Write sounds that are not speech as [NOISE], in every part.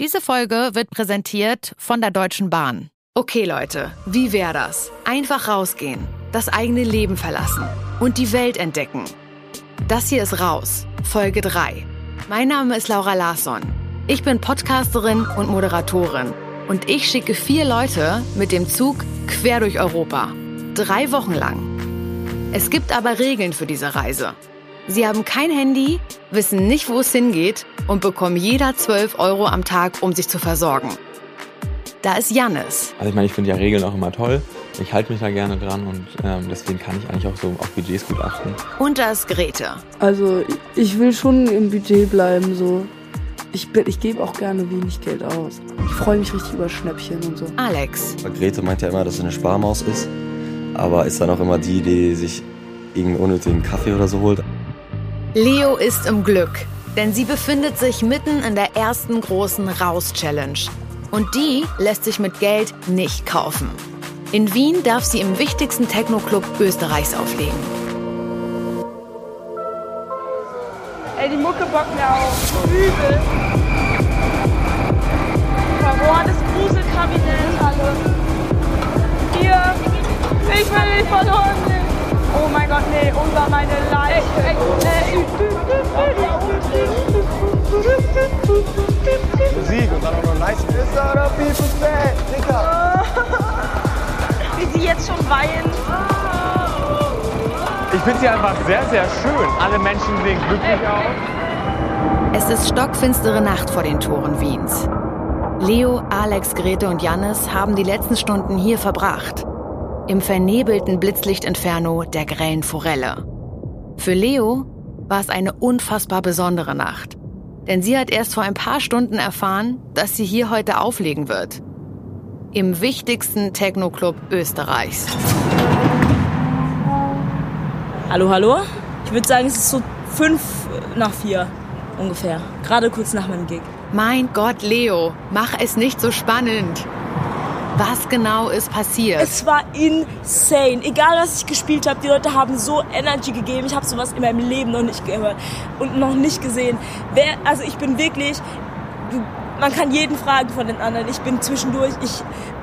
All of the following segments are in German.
Diese Folge wird präsentiert von der Deutschen Bahn. Okay Leute, wie wäre das? Einfach rausgehen, das eigene Leben verlassen und die Welt entdecken. Das hier ist Raus, Folge 3. Mein Name ist Laura Larsson. Ich bin Podcasterin und Moderatorin und ich schicke vier Leute mit dem Zug quer durch Europa. Drei Wochen lang. Es gibt aber Regeln für diese Reise. Sie haben kein Handy, wissen nicht, wo es hingeht und bekommen jeder 12 Euro am Tag, um sich zu versorgen. Da ist Jannis. Also ich meine, ich finde ja Regeln auch immer toll. Ich halte mich da gerne dran und ähm, deswegen kann ich eigentlich auch so auf Budgets gut achten. Und da ist Grete. Also ich will schon im Budget bleiben so. Ich, ich gebe auch gerne wenig Geld aus. Ich freue mich richtig über Schnäppchen und so. Alex. Grete meint ja immer, dass sie eine Sparmaus ist, aber ist dann auch immer die, die sich irgendeinen unnötigen Kaffee oder so holt. Leo ist im Glück, denn sie befindet sich mitten in der ersten großen Raus-Challenge. Und die lässt sich mit Geld nicht kaufen. In Wien darf sie im wichtigsten Techno-Club Österreichs auflegen. Ey, die Mucke bockt mir auf. Übel. Das Gruselkabinett, alle. Hier. Ich will nicht verloren gehen. Oh mein Gott, nee, unter meine Leiche. Musik und dann auch noch nice. It's all the people's bad, Digga. Wie sie jetzt schon weinen. Ich finde sie einfach sehr, sehr schön. Alle Menschen sehen glücklich aus. Es ist stockfinstere Nacht vor den Toren Wiens. Leo, Alex, Grete und Jannis haben die letzten Stunden hier verbracht. Im vernebelten Blitzlichtinferno der grellen Forelle. Für Leo war es eine unfassbar besondere Nacht. Denn sie hat erst vor ein paar Stunden erfahren, dass sie hier heute auflegen wird. Im wichtigsten Techno-Club Österreichs. Hallo, hallo? Ich würde sagen, es ist so fünf nach vier ungefähr. Gerade kurz nach meinem Gig. Mein Gott, Leo, mach es nicht so spannend. Was genau ist passiert? Es war insane. Egal, was ich gespielt habe, die Leute haben so Energy gegeben. Ich habe sowas in meinem Leben noch nicht gehört und noch nicht gesehen. Wer, also ich bin wirklich, man kann jeden fragen von den anderen. Ich bin zwischendurch, ich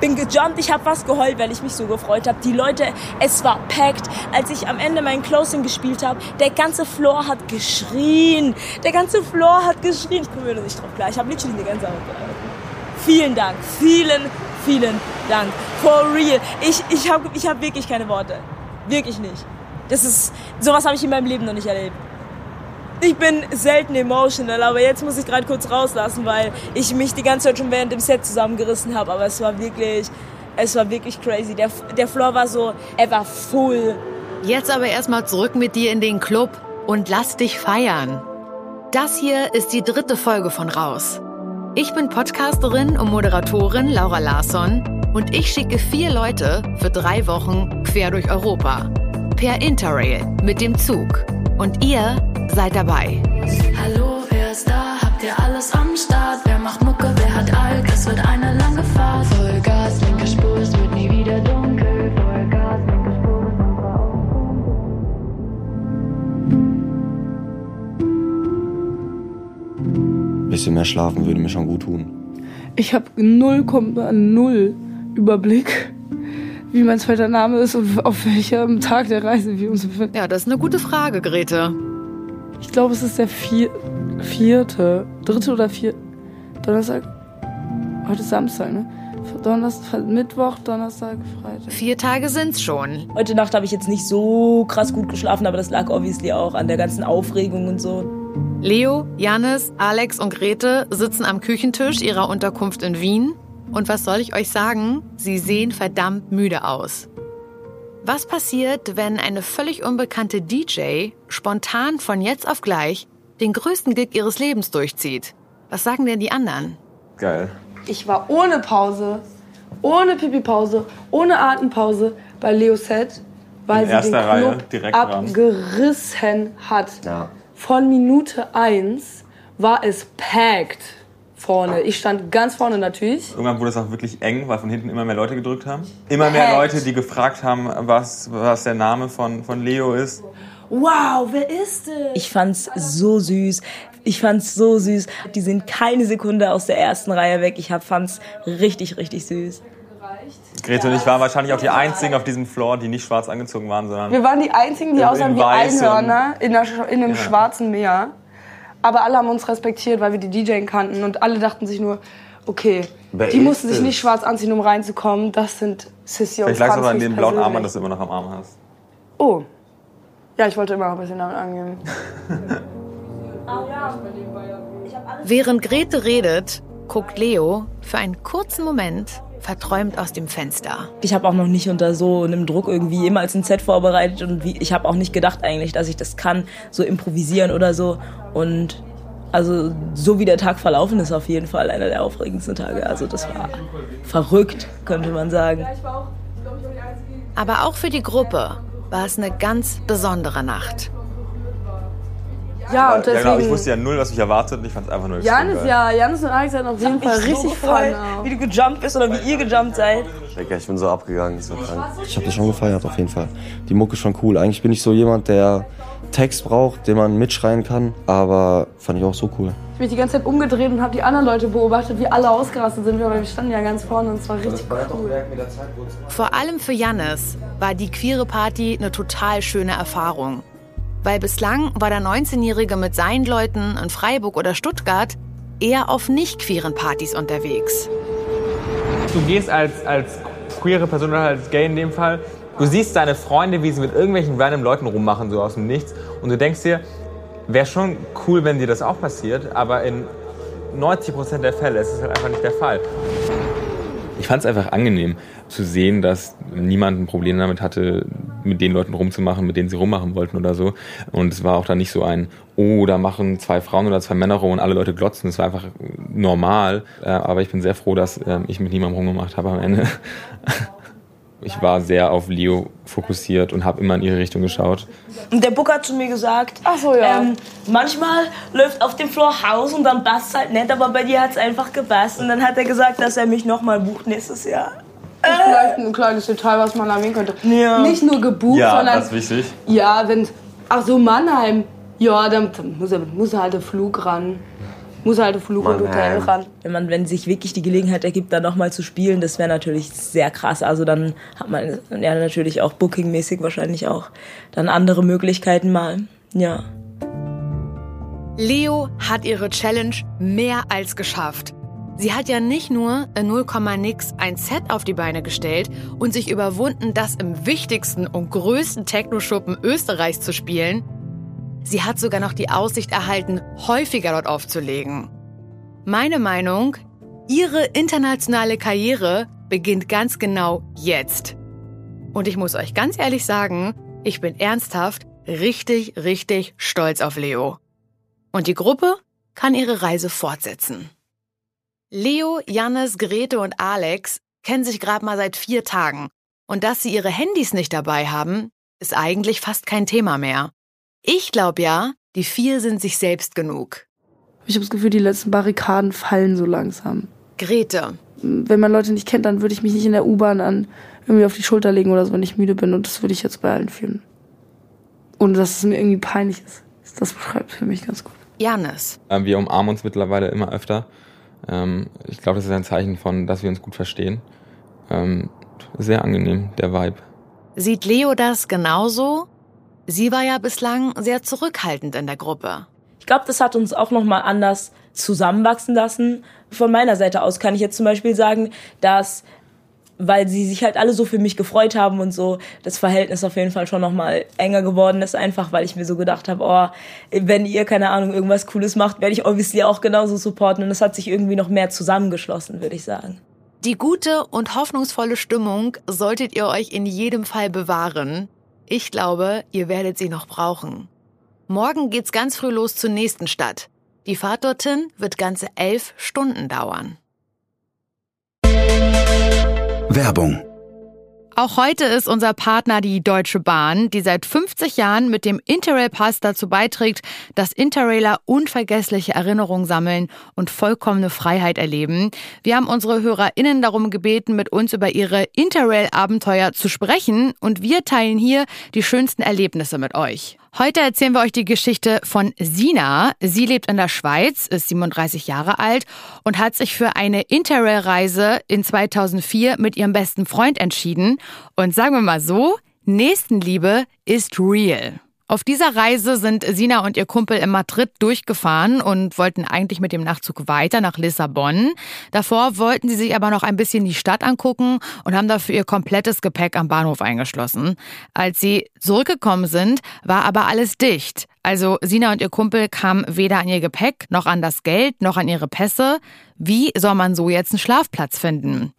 bin gejumpt, ich habe was geheult, weil ich mich so gefreut habe. Die Leute, es war packed. Als ich am Ende mein Closing gespielt habe, der ganze Floor hat geschrien. Der ganze Floor hat geschrien. Ich komme mir nicht drauf klar. Ich habe literally eine ganze Vielen Dank. Vielen, vielen Dank. For real. Ich, ich habe ich hab wirklich keine Worte. Wirklich nicht. Das ist, sowas habe ich in meinem Leben noch nicht erlebt. Ich bin selten emotional, aber jetzt muss ich gerade kurz rauslassen, weil ich mich die ganze Zeit schon während dem Set zusammengerissen habe. Aber es war wirklich, es war wirklich crazy. Der, der Floor war so, er war full. Jetzt aber erstmal zurück mit dir in den Club und lass dich feiern. Das hier ist die dritte Folge von Raus. Ich bin Podcasterin und Moderatorin Laura Larsson und ich schicke vier Leute für drei Wochen quer durch Europa. Per Interrail mit dem Zug. Und ihr seid dabei. Hallo, wer ist da? Habt ihr alles am Start? Wer macht Mucke, wer hat Alk? Es wird eine lange Fahrt. Bisschen mehr schlafen würde mir schon gut tun. Ich habe 0,0 Überblick, wie mein zweiter Name ist und auf welchem Tag der Reise wir uns befinden. Ja, das ist eine gute Frage, Grete. Ich glaube, es ist der vier, vierte, dritte oder vierte. Donnerstag. Heute ist Samstag, ne? Donnerstag, Mittwoch, Donnerstag, Freitag. Vier Tage sind's schon. Heute Nacht habe ich jetzt nicht so krass gut geschlafen, aber das lag obviously auch an der ganzen Aufregung und so. Leo, Janis, Alex und Grete sitzen am Küchentisch ihrer Unterkunft in Wien. Und was soll ich euch sagen? Sie sehen verdammt müde aus. Was passiert, wenn eine völlig unbekannte DJ spontan von jetzt auf gleich den größten Gig ihres Lebens durchzieht? Was sagen denn die anderen? Geil. Ich war ohne Pause, ohne Pipi-Pause, ohne Atempause bei Leo Set, weil In sie den Club Reihe, abgerissen hat. Ja. Von Minute 1 war es packed vorne. Ich stand ganz vorne natürlich. Irgendwann wurde es auch wirklich eng, weil von hinten immer mehr Leute gedrückt haben. Immer mehr Packed. Leute, die gefragt haben, was, was der Name von, von Leo ist. Wow, wer ist es? Ich fand's so süß. Ich fand's so süß. Die sind keine Sekunde aus der ersten Reihe weg. Ich hab, fand's richtig, richtig süß. Grete und ich waren wahrscheinlich auch die einzigen auf diesem Floor, die nicht schwarz angezogen waren, sondern Wir waren die einzigen, die In- aussahen wie Einhörner in, der, in einem schwarzen Meer. Aber alle haben uns respektiert, weil wir die DJ kannten. Und alle dachten sich nur, okay, Wer die mussten sich nicht schwarz anziehen, um reinzukommen. Das sind Sissy und vielleicht lag es auch an dem blauen Armband, das du immer noch am Arm hast. Oh. Ja, ich wollte immer noch ein bisschen damit angeben. Während Grete redet, guckt Leo für einen kurzen Moment verträumt aus dem Fenster. Ich habe auch noch nicht unter so einem Druck irgendwie jemals ein Set vorbereitet und wie, ich habe auch nicht gedacht eigentlich, dass ich das kann, so improvisieren oder so. Und also so wie der Tag verlaufen ist, auf jeden Fall einer der aufregendsten Tage. Also das war verrückt, könnte man sagen. Aber auch für die Gruppe war es eine ganz besondere Nacht. Ja, und Ja, genau, ich deswegen. wusste ja null, was mich erwartet und ich fand es einfach nur Janis, geil. ja, Janis und Alex hatten auf jeden Fall so richtig gefreut, Fun. wie du gejumpt bist oder wie ihr gejumpt seid. Digga, ich bin so abgegangen, so krank. Ich habe das schon gefeiert, auf jeden Fall. Die Mucke ist schon cool. Eigentlich bin ich so jemand, der Text braucht, den man mitschreien kann, aber fand ich auch so cool. Ich habe mich die ganze Zeit umgedreht und habe die anderen Leute beobachtet, wie alle ausgerastet sind. Aber wir standen ja ganz vorne und es war richtig cool. Vor allem für Jannis war die queere Party eine total schöne Erfahrung. Weil bislang war der 19-Jährige mit seinen Leuten in Freiburg oder Stuttgart eher auf nicht queeren Partys unterwegs. Du gehst als, als queere Person oder als gay in dem Fall, du siehst deine Freunde, wie sie mit irgendwelchen random Leuten rummachen, so aus dem Nichts. Und du denkst dir, wäre schon cool, wenn dir das auch passiert, aber in 90% der Fälle ist es halt einfach nicht der Fall. Ich fand es einfach angenehm zu sehen, dass niemand ein Problem damit hatte, mit den Leuten rumzumachen, mit denen sie rummachen wollten oder so. Und es war auch dann nicht so ein, oh, da machen zwei Frauen oder zwei Männer rum und alle Leute glotzen. Es war einfach normal. Äh, Aber ich bin sehr froh, dass ähm, ich mit niemandem rumgemacht habe am Ende. [LAUGHS] Ich war sehr auf Leo fokussiert und habe immer in ihre Richtung geschaut. Und der Book hat zu mir gesagt, Ach so, ja. ähm, manchmal läuft auf dem Floor Haus und dann passt halt nicht, aber bei dir hat es einfach gepasst. Und dann hat er gesagt, dass er mich nochmal bucht nächstes Jahr. Vielleicht ein kleines Detail, was man erwähnen könnte. Ja. Nicht nur gebucht, sondern. ist wichtig. Ja, wenn. Ach so, Mannheim. Ja, dann, dann muss, er, muss er halt der Flug ran. Muss er halt der Flug und Hotel Mannheim. ran. Wenn man, wenn sich wirklich die Gelegenheit ergibt, dann nochmal zu spielen, das wäre natürlich sehr krass. Also dann hat man ja natürlich auch bookingmäßig wahrscheinlich auch dann andere Möglichkeiten mal. Ja. Leo hat ihre Challenge mehr als geschafft. Sie hat ja nicht nur in 0, nix ein Set auf die Beine gestellt und sich überwunden, das im wichtigsten und größten Techno-Schuppen Österreichs zu spielen. Sie hat sogar noch die Aussicht erhalten, häufiger dort aufzulegen. Meine Meinung, ihre internationale Karriere beginnt ganz genau jetzt. Und ich muss euch ganz ehrlich sagen, ich bin ernsthaft richtig, richtig stolz auf Leo. Und die Gruppe kann ihre Reise fortsetzen. Leo, Jannis, Grete und Alex kennen sich gerade mal seit vier Tagen. Und dass sie ihre Handys nicht dabei haben, ist eigentlich fast kein Thema mehr. Ich glaube ja, die vier sind sich selbst genug. Ich habe das Gefühl, die letzten Barrikaden fallen so langsam. Grete, Wenn man Leute nicht kennt, dann würde ich mich nicht in der U-Bahn an irgendwie auf die Schulter legen oder so, wenn ich müde bin. Und das würde ich jetzt bei allen fühlen. Ohne dass es mir irgendwie peinlich ist. Das beschreibt für mich ganz gut. Jannis, Ähm, Wir umarmen uns mittlerweile immer öfter. Ähm, Ich glaube, das ist ein Zeichen von, dass wir uns gut verstehen. Ähm, Sehr angenehm, der Vibe. sieht Leo das genauso? Sie war ja bislang sehr zurückhaltend in der Gruppe. Ich glaube, das hat uns auch nochmal anders zusammenwachsen lassen. Von meiner Seite aus kann ich jetzt zum Beispiel sagen, dass, weil sie sich halt alle so für mich gefreut haben und so, das Verhältnis auf jeden Fall schon nochmal enger geworden ist, einfach weil ich mir so gedacht habe, oh, wenn ihr, keine Ahnung, irgendwas Cooles macht, werde ich obviously auch genauso supporten. Und es hat sich irgendwie noch mehr zusammengeschlossen, würde ich sagen. Die gute und hoffnungsvolle Stimmung solltet ihr euch in jedem Fall bewahren. Ich glaube, ihr werdet sie noch brauchen. Morgen geht's ganz früh los zur nächsten Stadt. Die Fahrt dorthin wird ganze elf Stunden dauern. Werbung. Auch heute ist unser Partner die Deutsche Bahn, die seit 50 Jahren mit dem Interrail-Pass dazu beiträgt, dass Interrailer unvergessliche Erinnerungen sammeln und vollkommene Freiheit erleben. Wir haben unsere HörerInnen darum gebeten, mit uns über ihre Interrail-Abenteuer zu sprechen und wir teilen hier die schönsten Erlebnisse mit euch. Heute erzählen wir euch die Geschichte von Sina. Sie lebt in der Schweiz, ist 37 Jahre alt und hat sich für eine Interrail-Reise in 2004 mit ihrem besten Freund entschieden. Und sagen wir mal so, Nächstenliebe ist real. Auf dieser Reise sind Sina und ihr Kumpel in Madrid durchgefahren und wollten eigentlich mit dem Nachtzug weiter nach Lissabon. Davor wollten sie sich aber noch ein bisschen die Stadt angucken und haben dafür ihr komplettes Gepäck am Bahnhof eingeschlossen. Als sie zurückgekommen sind, war aber alles dicht. Also Sina und ihr Kumpel kamen weder an ihr Gepäck, noch an das Geld, noch an ihre Pässe. Wie soll man so jetzt einen Schlafplatz finden?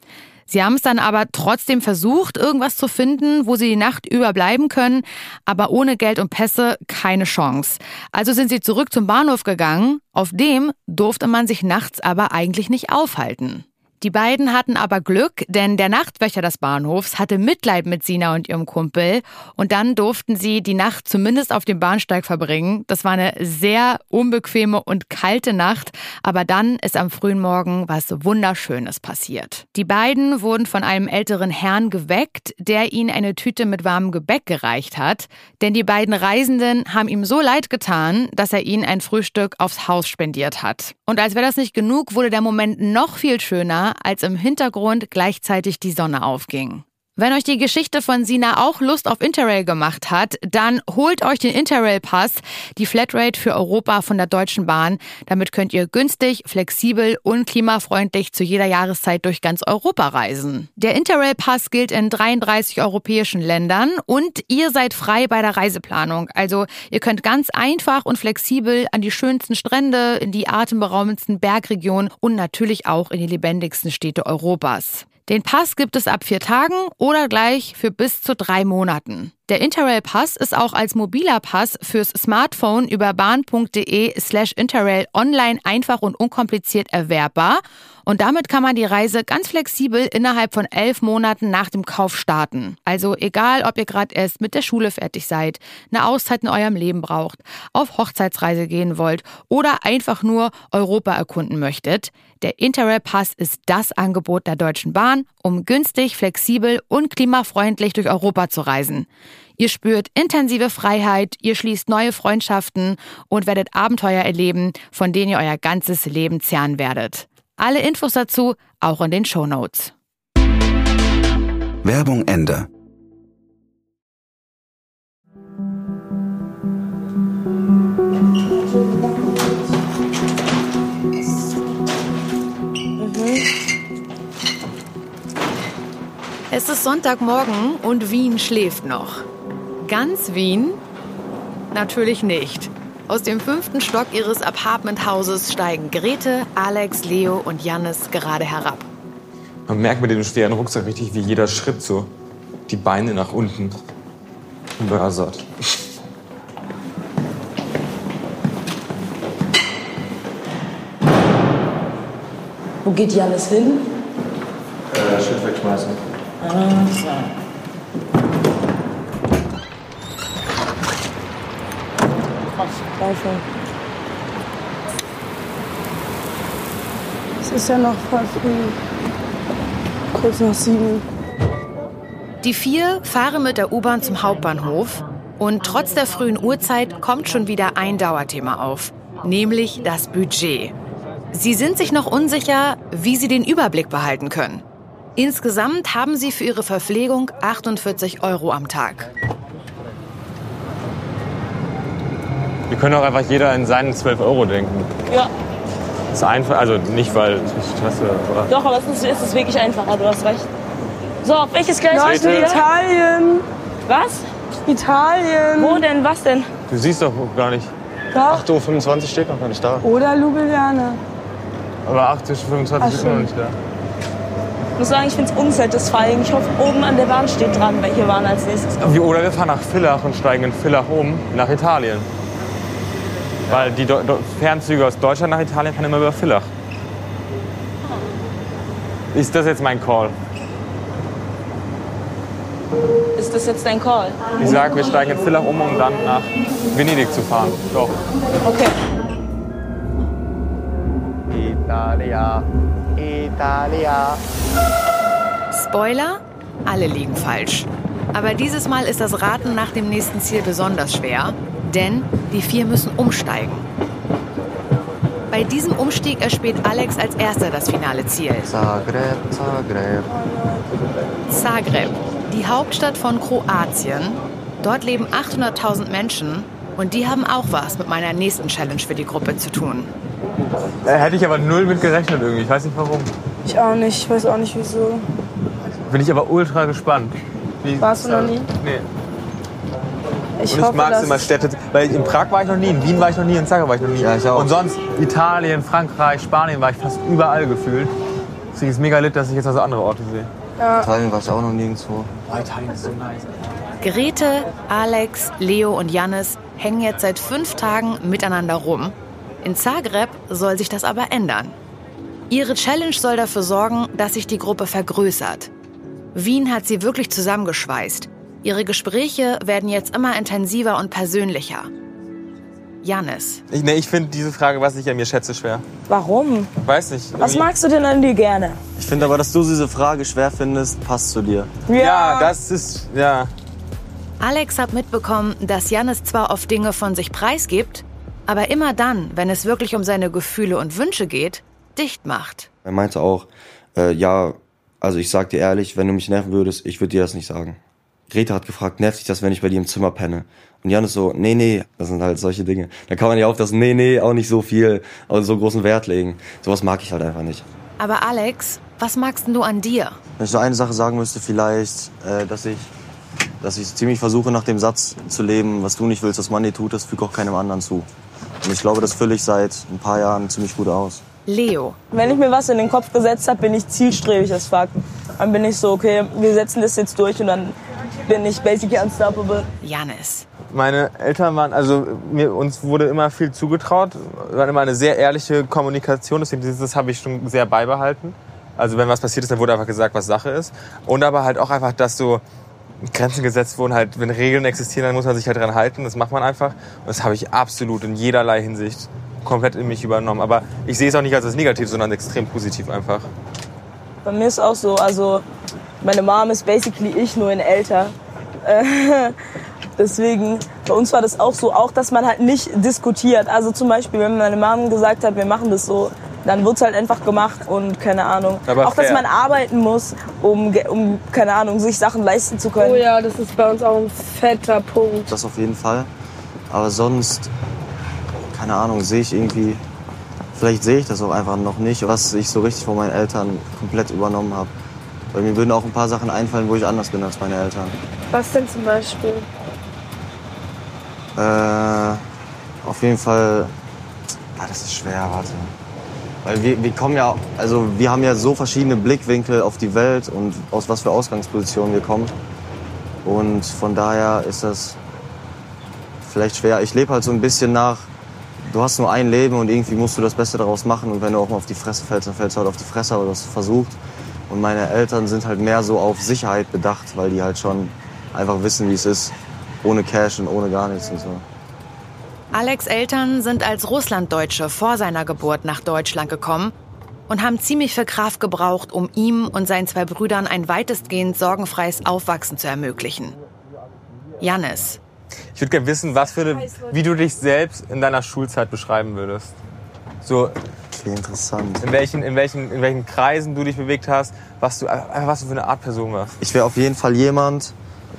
Sie haben es dann aber trotzdem versucht, irgendwas zu finden, wo sie die Nacht überbleiben können, aber ohne Geld und Pässe keine Chance. Also sind sie zurück zum Bahnhof gegangen, auf dem durfte man sich nachts aber eigentlich nicht aufhalten. Die beiden hatten aber Glück, denn der Nachtwächter des Bahnhofs hatte Mitleid mit Sina und ihrem Kumpel und dann durften sie die Nacht zumindest auf dem Bahnsteig verbringen. Das war eine sehr unbequeme und kalte Nacht, aber dann ist am frühen Morgen was Wunderschönes passiert. Die beiden wurden von einem älteren Herrn geweckt, der ihnen eine Tüte mit warmem Gebäck gereicht hat, denn die beiden Reisenden haben ihm so leid getan, dass er ihnen ein Frühstück aufs Haus spendiert hat. Und als wäre das nicht genug, wurde der Moment noch viel schöner, als im Hintergrund gleichzeitig die Sonne aufging. Wenn euch die Geschichte von Sina auch Lust auf Interrail gemacht hat, dann holt euch den Interrail-Pass, die Flatrate für Europa von der Deutschen Bahn. Damit könnt ihr günstig, flexibel und klimafreundlich zu jeder Jahreszeit durch ganz Europa reisen. Der Interrail-Pass gilt in 33 europäischen Ländern und ihr seid frei bei der Reiseplanung. Also ihr könnt ganz einfach und flexibel an die schönsten Strände, in die atemberaubendsten Bergregionen und natürlich auch in die lebendigsten Städte Europas. Den Pass gibt es ab vier Tagen oder gleich für bis zu drei Monaten. Der Interrail Pass ist auch als mobiler Pass fürs Smartphone über bahn.de slash Interrail online einfach und unkompliziert erwerbbar. Und damit kann man die Reise ganz flexibel innerhalb von elf Monaten nach dem Kauf starten. Also egal, ob ihr gerade erst mit der Schule fertig seid, eine Auszeit in eurem Leben braucht, auf Hochzeitsreise gehen wollt oder einfach nur Europa erkunden möchtet. Der Interrail Pass ist das Angebot der Deutschen Bahn, um günstig, flexibel und klimafreundlich durch Europa zu reisen. Ihr spürt intensive Freiheit, ihr schließt neue Freundschaften und werdet Abenteuer erleben, von denen ihr euer ganzes Leben zehren werdet. Alle Infos dazu auch in den Show Notes. Werbung Ende. Es ist Sonntagmorgen und Wien schläft noch. Ganz Wien? Natürlich nicht. Aus dem fünften Stock ihres Apartmenthauses steigen Grete, Alex, Leo und Jannis gerade herab. Man merkt mit dem schweren Rucksack richtig, wie jeder Schritt so die Beine nach unten börsert. Wo geht Jannis hin? Äh, Schild wegschmeißen. Ah, so. Scheiße. Es ist ja noch voll früh. Kurz nach sieben. Die vier fahren mit der U-Bahn zum Hauptbahnhof und trotz der frühen Uhrzeit kommt schon wieder ein Dauerthema auf, nämlich das Budget. Sie sind sich noch unsicher, wie sie den Überblick behalten können. Insgesamt haben sie für ihre Verpflegung 48 Euro am Tag. Wir können auch einfach jeder in seinen 12 Euro denken. Ja, Das ist einfach, also nicht, weil ich Stress oder. doch, aber es ist, es ist wirklich einfacher, du hast recht. So, auf welches Gleis Leute, bist du? Italien! Was? Italien! Wo denn? Was denn? Du siehst doch gar nicht. Doch. 8.25 Uhr steht noch gar nicht da. Oder Ljubljana. Aber 80, 25 Ach, ist noch nicht da. Ich muss sagen, ich finde es unsatisfying. Ich hoffe, oben an der Bahn steht dran, welche Bahn als nächstes kommt. Oder wir fahren nach Villach und steigen in Villach um nach Italien. Weil die Do Do Fernzüge aus Deutschland nach Italien fahren immer über Villach. Ist das jetzt mein Call? Ist das jetzt dein Call? Ich sage, wir steigen in Villach um, um dann nach Venedig zu fahren. Doch. Okay. Italia, Italia. Spoiler? Alle liegen falsch. Aber dieses Mal ist das Raten nach dem nächsten Ziel besonders schwer. Denn die vier müssen umsteigen. Bei diesem Umstieg erspäht Alex als erster das finale Ziel. Zagreb, Zagreb. Zagreb, die Hauptstadt von Kroatien. Dort leben 800.000 Menschen und die haben auch was mit meiner nächsten Challenge für die Gruppe zu tun. Äh, hätte ich aber null mit gerechnet irgendwie. Ich weiß nicht warum. Ich auch nicht, ich weiß auch nicht wieso. Bin ich aber ultra gespannt. Wie- Warst du noch nie? Nee. Ich Und ich mag es immer Städte, weil in Prag war ich noch nie, in Wien war ich noch nie, in Zagreb war ich noch nie. Ja, ich auch. Und sonst Italien, Frankreich, Spanien war ich fast überall gefühlt. Deswegen ist es mega lit, dass ich jetzt also andere Orte sehe. Italien war ich auch noch nirgendwo. Oh, Italien ist so nice. Grete, Alex, Leo und Jannis hängen jetzt seit fünf Tagen miteinander rum. In Zagreb soll sich das aber ändern. Ihre Challenge soll dafür sorgen, dass sich die Gruppe vergrößert. Wien hat sie wirklich zusammengeschweißt. Ihre Gespräche werden jetzt immer intensiver und persönlicher. Jannis. Ich, nee, ich finde diese Frage, was ich an mir schätze, schwer. Warum? Weiß nicht. Was magst du denn an dir gerne? Ich finde aber, dass du diese Frage schwer findest, passt zu dir. Ja, das ist, ja. Alex hat mitbekommen, dass Jannis zwar oft Dinge von sich preisgibt, aber immer dann, wenn es wirklich um seine Gefühle und Wünsche geht, dicht macht. Er meinte auch, äh, ja, also ich sag dir ehrlich, wenn du mich nerven würdest, ich würde dir das nicht sagen. Greta hat gefragt, nervt dich das, wenn ich bei dir im Zimmer penne? Und Jan ist so, nee, nee, das sind halt solche Dinge. Da kann man ja auf das Nee, nee auch nicht so viel, also so großen Wert legen. Sowas mag ich halt einfach nicht. Aber Alex, was magst denn du an dir? Wenn ich so eine Sache sagen müsste, vielleicht, äh, dass ich, dass ich ziemlich versuche, nach dem Satz zu leben, was du nicht willst, was man dir tut, das fügt auch keinem anderen zu. Und ich glaube, das fülle ich seit ein paar Jahren ziemlich gut aus. Leo. Wenn ich mir was in den Kopf gesetzt habe, bin ich zielstrebig as fuck. Dann bin ich so, okay, wir setzen das jetzt durch und dann bin ich basically unstoppable. Jannis. Meine Eltern waren, also mir, uns wurde immer viel zugetraut, Wir hatten immer eine sehr ehrliche Kommunikation, deswegen das habe ich schon sehr beibehalten. Also wenn was passiert ist, dann wurde einfach gesagt, was Sache ist. Und aber halt auch einfach, dass so Grenzen gesetzt wurden, halt, wenn Regeln existieren, dann muss man sich halt dran halten, das macht man einfach. Und das habe ich absolut in jederlei Hinsicht komplett in mich übernommen. Aber ich sehe es auch nicht als was negativ, sondern extrem positiv einfach. Bei mir ist auch so, also meine Mom ist basically ich, nur in älter. [LAUGHS] Deswegen, bei uns war das auch so, auch dass man halt nicht diskutiert. Also zum Beispiel, wenn meine Mom gesagt hat, wir machen das so, dann wird's halt einfach gemacht und keine Ahnung. Aber auch, dass fair. man arbeiten muss, um, um, keine Ahnung, sich Sachen leisten zu können. Oh ja, das ist bei uns auch ein fetter Punkt. Das auf jeden Fall. Aber sonst, keine Ahnung, sehe ich irgendwie, vielleicht sehe ich das auch einfach noch nicht, was ich so richtig von meinen Eltern komplett übernommen habe. Weil mir würden auch ein paar Sachen einfallen, wo ich anders bin als meine Eltern. Was denn zum Beispiel? Äh, auf jeden Fall, ah, das ist schwer, warte. Weil wir, wir kommen ja, also wir haben ja so verschiedene Blickwinkel auf die Welt und aus was für Ausgangspositionen wir kommen. Und von daher ist das vielleicht schwer. Ich lebe halt so ein bisschen nach, du hast nur ein Leben und irgendwie musst du das Beste daraus machen. Und wenn du auch mal auf die Fresse fällst, dann fällst du halt auf die Fresse, aber du hast versucht. Und meine Eltern sind halt mehr so auf Sicherheit bedacht, weil die halt schon einfach wissen, wie es ist. Ohne Cash und ohne gar nichts und so. Alex Eltern sind als Russlanddeutsche vor seiner Geburt nach Deutschland gekommen und haben ziemlich viel Kraft gebraucht, um ihm und seinen zwei Brüdern ein weitestgehend sorgenfreies Aufwachsen zu ermöglichen. Jannis. Ich würde gerne wissen, was für eine, wie du dich selbst in deiner Schulzeit beschreiben würdest. So, Okay, interessant. in welchen, in welchen, in welchen Kreisen du dich bewegt hast, was du, einfach was du für eine Art Person warst. Ich wäre auf jeden Fall jemand,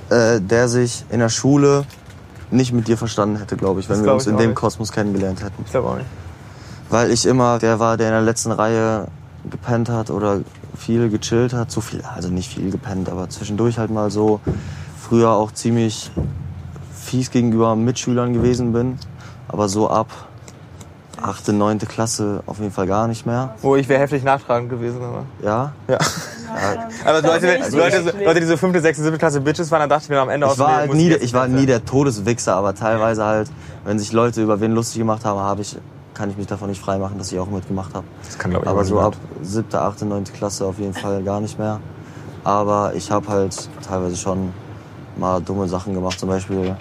äh, der sich in der Schule nicht mit dir verstanden hätte, glaube ich, wenn Das wir glaub uns in dem nicht. Kosmos kennengelernt hätten. Ich glaube auch nicht. Weil ich immer der war, der in der letzten Reihe gepennt hat oder viel gechillt hat. So viel, also nicht viel gepennt, aber zwischendurch halt mal so. Früher auch ziemlich fies gegenüber Mitschülern gewesen bin. Aber so ab 8., 9. Klasse auf jeden Fall gar nicht mehr. Wo ich wäre heftig nachtragend gewesen, aber. Ja? Ja. Aber Leute, bin ich Leute, wirklich. Leute, die so fünfte, sechste, siebte Klasse Bitches waren, dann dachte ich mir am Ende Ich aus, war halt nie, ich war nie der Todeswichser, aber teilweise halt, wenn sich Leute über wen lustig gemacht haben, habe ich, kann ich mich davon nicht freimachen, dass ich auch mitgemacht habe. Das kann, glaub ich, Aber so ab niemand. siebte, achte, neunte Klasse auf jeden Fall gar nicht mehr. Aber ich habe halt teilweise schon mal dumme Sachen gemacht. Zum Beispiel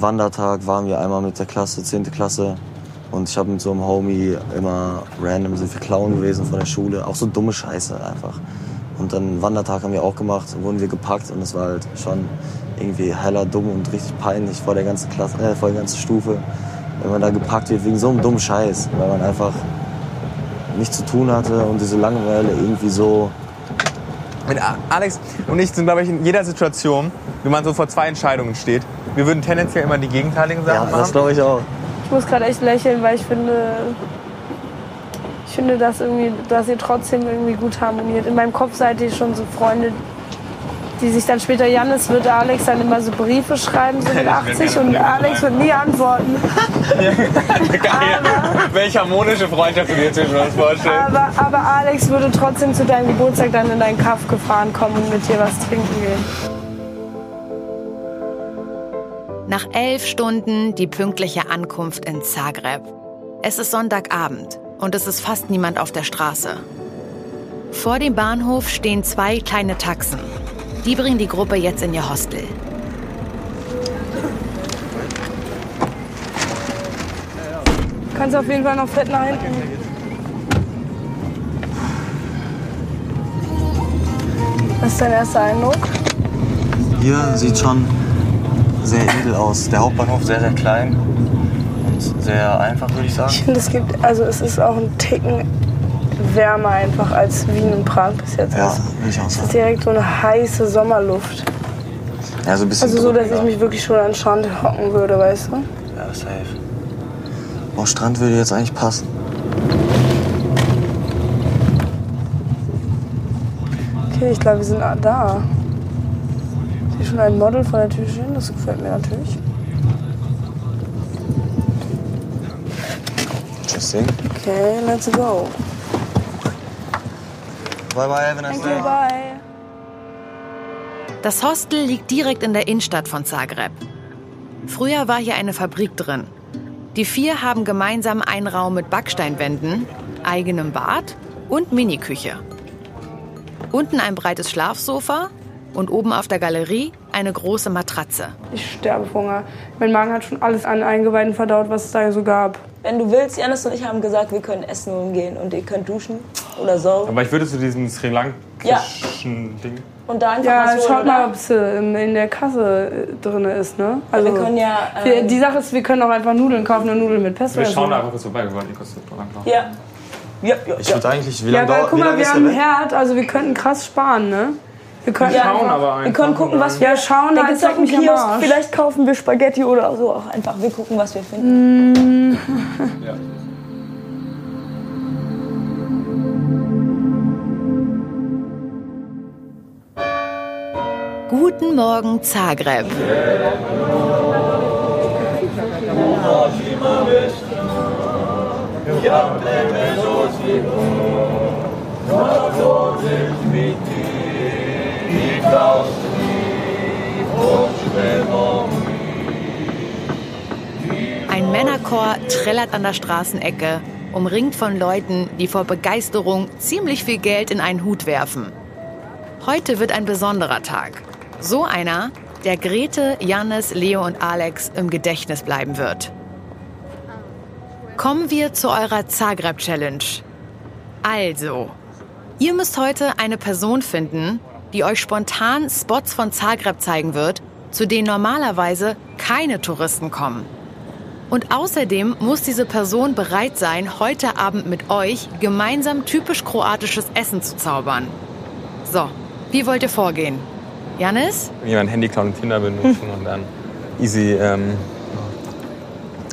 Wandertag waren wir einmal mit der Klasse, zehnte Klasse. Und ich habe mit so einem Homie immer random sind wir klauen gewesen von der Schule. Auch so dumme Scheiße einfach. Und dann Wandertag haben wir auch gemacht, wurden wir gepackt und es war halt schon irgendwie heller dumm und richtig peinlich vor der ganzen Klasse, äh, vor der ganzen Stufe, wenn man da gepackt wird wegen so einem dummen Scheiß, weil man einfach nichts zu tun hatte und diese Langeweile irgendwie so Mit Alex und ich sind, glaube ich, in jeder Situation, wenn man so vor zwei Entscheidungen steht, wir würden tendenziell immer die gegenteiligen Sachen Ja, machen. das glaube ich auch. Ich muss gerade echt lächeln, weil ich finde, ich finde, dass, irgendwie, dass ihr trotzdem irgendwie gut harmoniert. In meinem Kopf seid ihr schon so Freunde, die sich dann später, Janis wird Alex dann immer so Briefe schreiben, so [LAUGHS] mit 80 und Alex wird nie antworten. [LAUGHS] Geil. Welche harmonische Freundschaft du dir zwischen uns vorstellst. Aber, aber Alex würde trotzdem zu deinem Geburtstag dann in deinen Kaff gefahren kommen und mit dir was trinken gehen. Nach elf Stunden die pünktliche Ankunft in Zagreb. Es ist Sonntagabend und es ist fast niemand auf der Straße. Vor dem Bahnhof stehen zwei kleine Taxen. Die bringen die Gruppe jetzt in ihr Hostel. Kannst auf jeden Fall noch fett nach hinten. Was ist dein erster Eindruck? Hier sieht schon sehr edel aus. Der Hauptbahnhof sehr, sehr klein und sehr einfach, würde ich sagen. Ich finde, es gibt, also es ist auch ein Ticken wärmer einfach als Wien und Prag bis jetzt. Ja, ist. würde ich auch Es ist sagen. direkt so eine heiße Sommerluft. Ja, so ein bisschen Also so, dass ich mich wirklich schon an den Strand hocken würde, weißt du? Ja, safe. Boah, Strand würde jetzt eigentlich passen. Okay, ich glaube, wir sind da. Ich sehe schon ein Model vor der Tür stehen, das gefällt mir natürlich. Interesting. Okay, let's go. Bye bye, have a nice day. Bye. Das Hostel liegt direkt in der Innenstadt von Zagreb. Früher war hier eine Fabrik drin. Die vier haben gemeinsam einen Raum mit Backsteinwänden, eigenem Bad und Miniküche. Unten ein breites Schlafsofa und oben auf der Galerie eine große Matratze. Ich sterbe vor Hunger. Mein Magen hat schon alles an Eingeweiden verdaut, was es da so gab. Wenn du willst, Janis und ich haben gesagt, wir können essen holen gehen und ihr könnt duschen oder so. Aber ich würde zu diesem Sri Lankischen Ding. Und da einfach Ja, was holen, schaut mal, ob es in der Kasse äh, drin ist, ne? Also, wir können ja, wir, ähm, die Sache ist, wir können auch einfach Nudeln kaufen und Nudeln mit Pesto. Wir schauen einfach kurz vorbei, wir wollten kurz langlaufen. Ja. Ja, ja, Ich ja. würde eigentlich, wie Ja, lange weil dauert guck mal, wir haben einen? Herd, also wir könnten krass sparen, ne? Wir können Ja, Schauen aber einfach. Wir können gucken, was wir Ja, schauen, Da gibt's auch einen Kiosk. Vielleicht kaufen wir Spaghetti oder so auch einfach. Wir gucken, was wir finden. Ja. [LAUGHS] Guten Morgen, Zagreb. Ein Männerchor trällert an der Straßenecke, umringt von Leuten, die vor Begeisterung ziemlich viel Geld in einen Hut werfen. Heute wird ein besonderer Tag. So einer, der Grete, Jannis, Leo und Alex im Gedächtnis bleiben wird. Kommen wir zu eurer Zagreb-Challenge. Also, ihr müsst heute eine Person finden, die euch spontan Spots von Zagreb zeigen wird, zu denen normalerweise keine Touristen kommen. Und außerdem muss diese Person bereit sein, heute Abend mit euch gemeinsam typisch kroatisches Essen zu zaubern. So, wie wollt ihr vorgehen? Janis? Jemand Handy klauen und Tinder benutzen [LAUGHS] und dann easy ähm,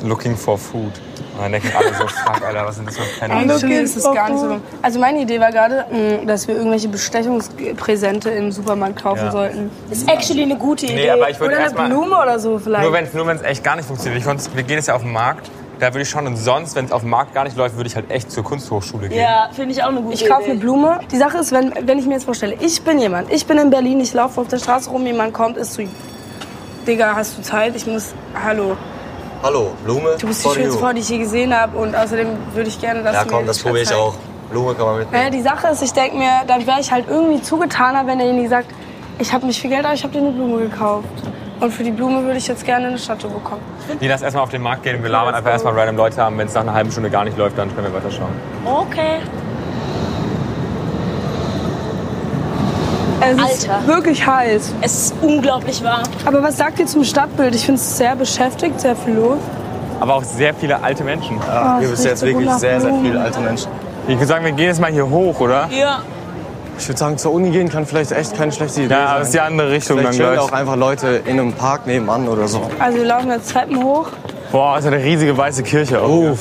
looking for food. Und dann denken alle so, fuck, Alter, was sind das für Penner? Eigentlich ist es gar nicht so. Also meine Idee war gerade, mh, dass wir irgendwelche Bestechungspräsente im Supermarkt kaufen Ja. sollten. Ist actually eine gute Idee. Nee, aber ich würde Oder eine erstmal. Blume oder so vielleicht. Nur wenn es nur wenn's echt gar nicht funktioniert. Ich konnt's- wir gehen jetzt ja auf den Markt. Da würde ich schon. Und sonst, wenn es auf dem Markt gar nicht läuft, würde ich halt echt zur Kunsthochschule gehen. Ja, finde ich auch eine gute ich kaufe Idee. eine Blume. Die Sache ist, wenn, wenn ich mir jetzt vorstelle, ich bin jemand, ich bin in Berlin, ich laufe auf der Straße rum, jemand kommt, ist so, Digga, hast du Zeit? Ich muss, hallo, Hallo, Blume. du bist die schönste you. Frau, die ich je gesehen habe und außerdem würde ich gerne, dass Ja, komm, mir das probiere ich auch. Blume kann man mitnehmen. Naja, die Sache ist, ich denke mir, dann wäre ich halt irgendwie zugetaner, wenn derjenige sagt, ich habe nicht viel Geld, aber ich habe dir eine Blume gekauft. Und für die Blume würde ich jetzt gerne eine Statue bekommen. Nee, lass erstmal auf den Markt gehen. Wir labern einfach erstmal random Leute haben. Wenn es nach einer halben Stunde gar nicht läuft, dann können wir weiterschauen. Okay. Es ist Alter. wirklich heiß. Es ist unglaublich warm. Aber was sagt ihr zum Stadtbild? Ich finde es sehr beschäftigt, sehr viel los. Aber auch sehr viele alte Menschen. Ja, Oh, hier es bist jetzt so wirklich sehr, sehr viele alte Menschen. Ich würde sagen, wir gehen jetzt mal hier hoch, oder? Ja. Ich würde sagen, zur Uni gehen kann vielleicht echt keine schlechte Idee Ja, sein. aber das ist die andere Richtung Vielleicht dann gleich. auch einfach Leute in einem Park nebenan oder so. Also wir laufen jetzt Treppen hoch. Boah, ist eine riesige weiße Kirche hier.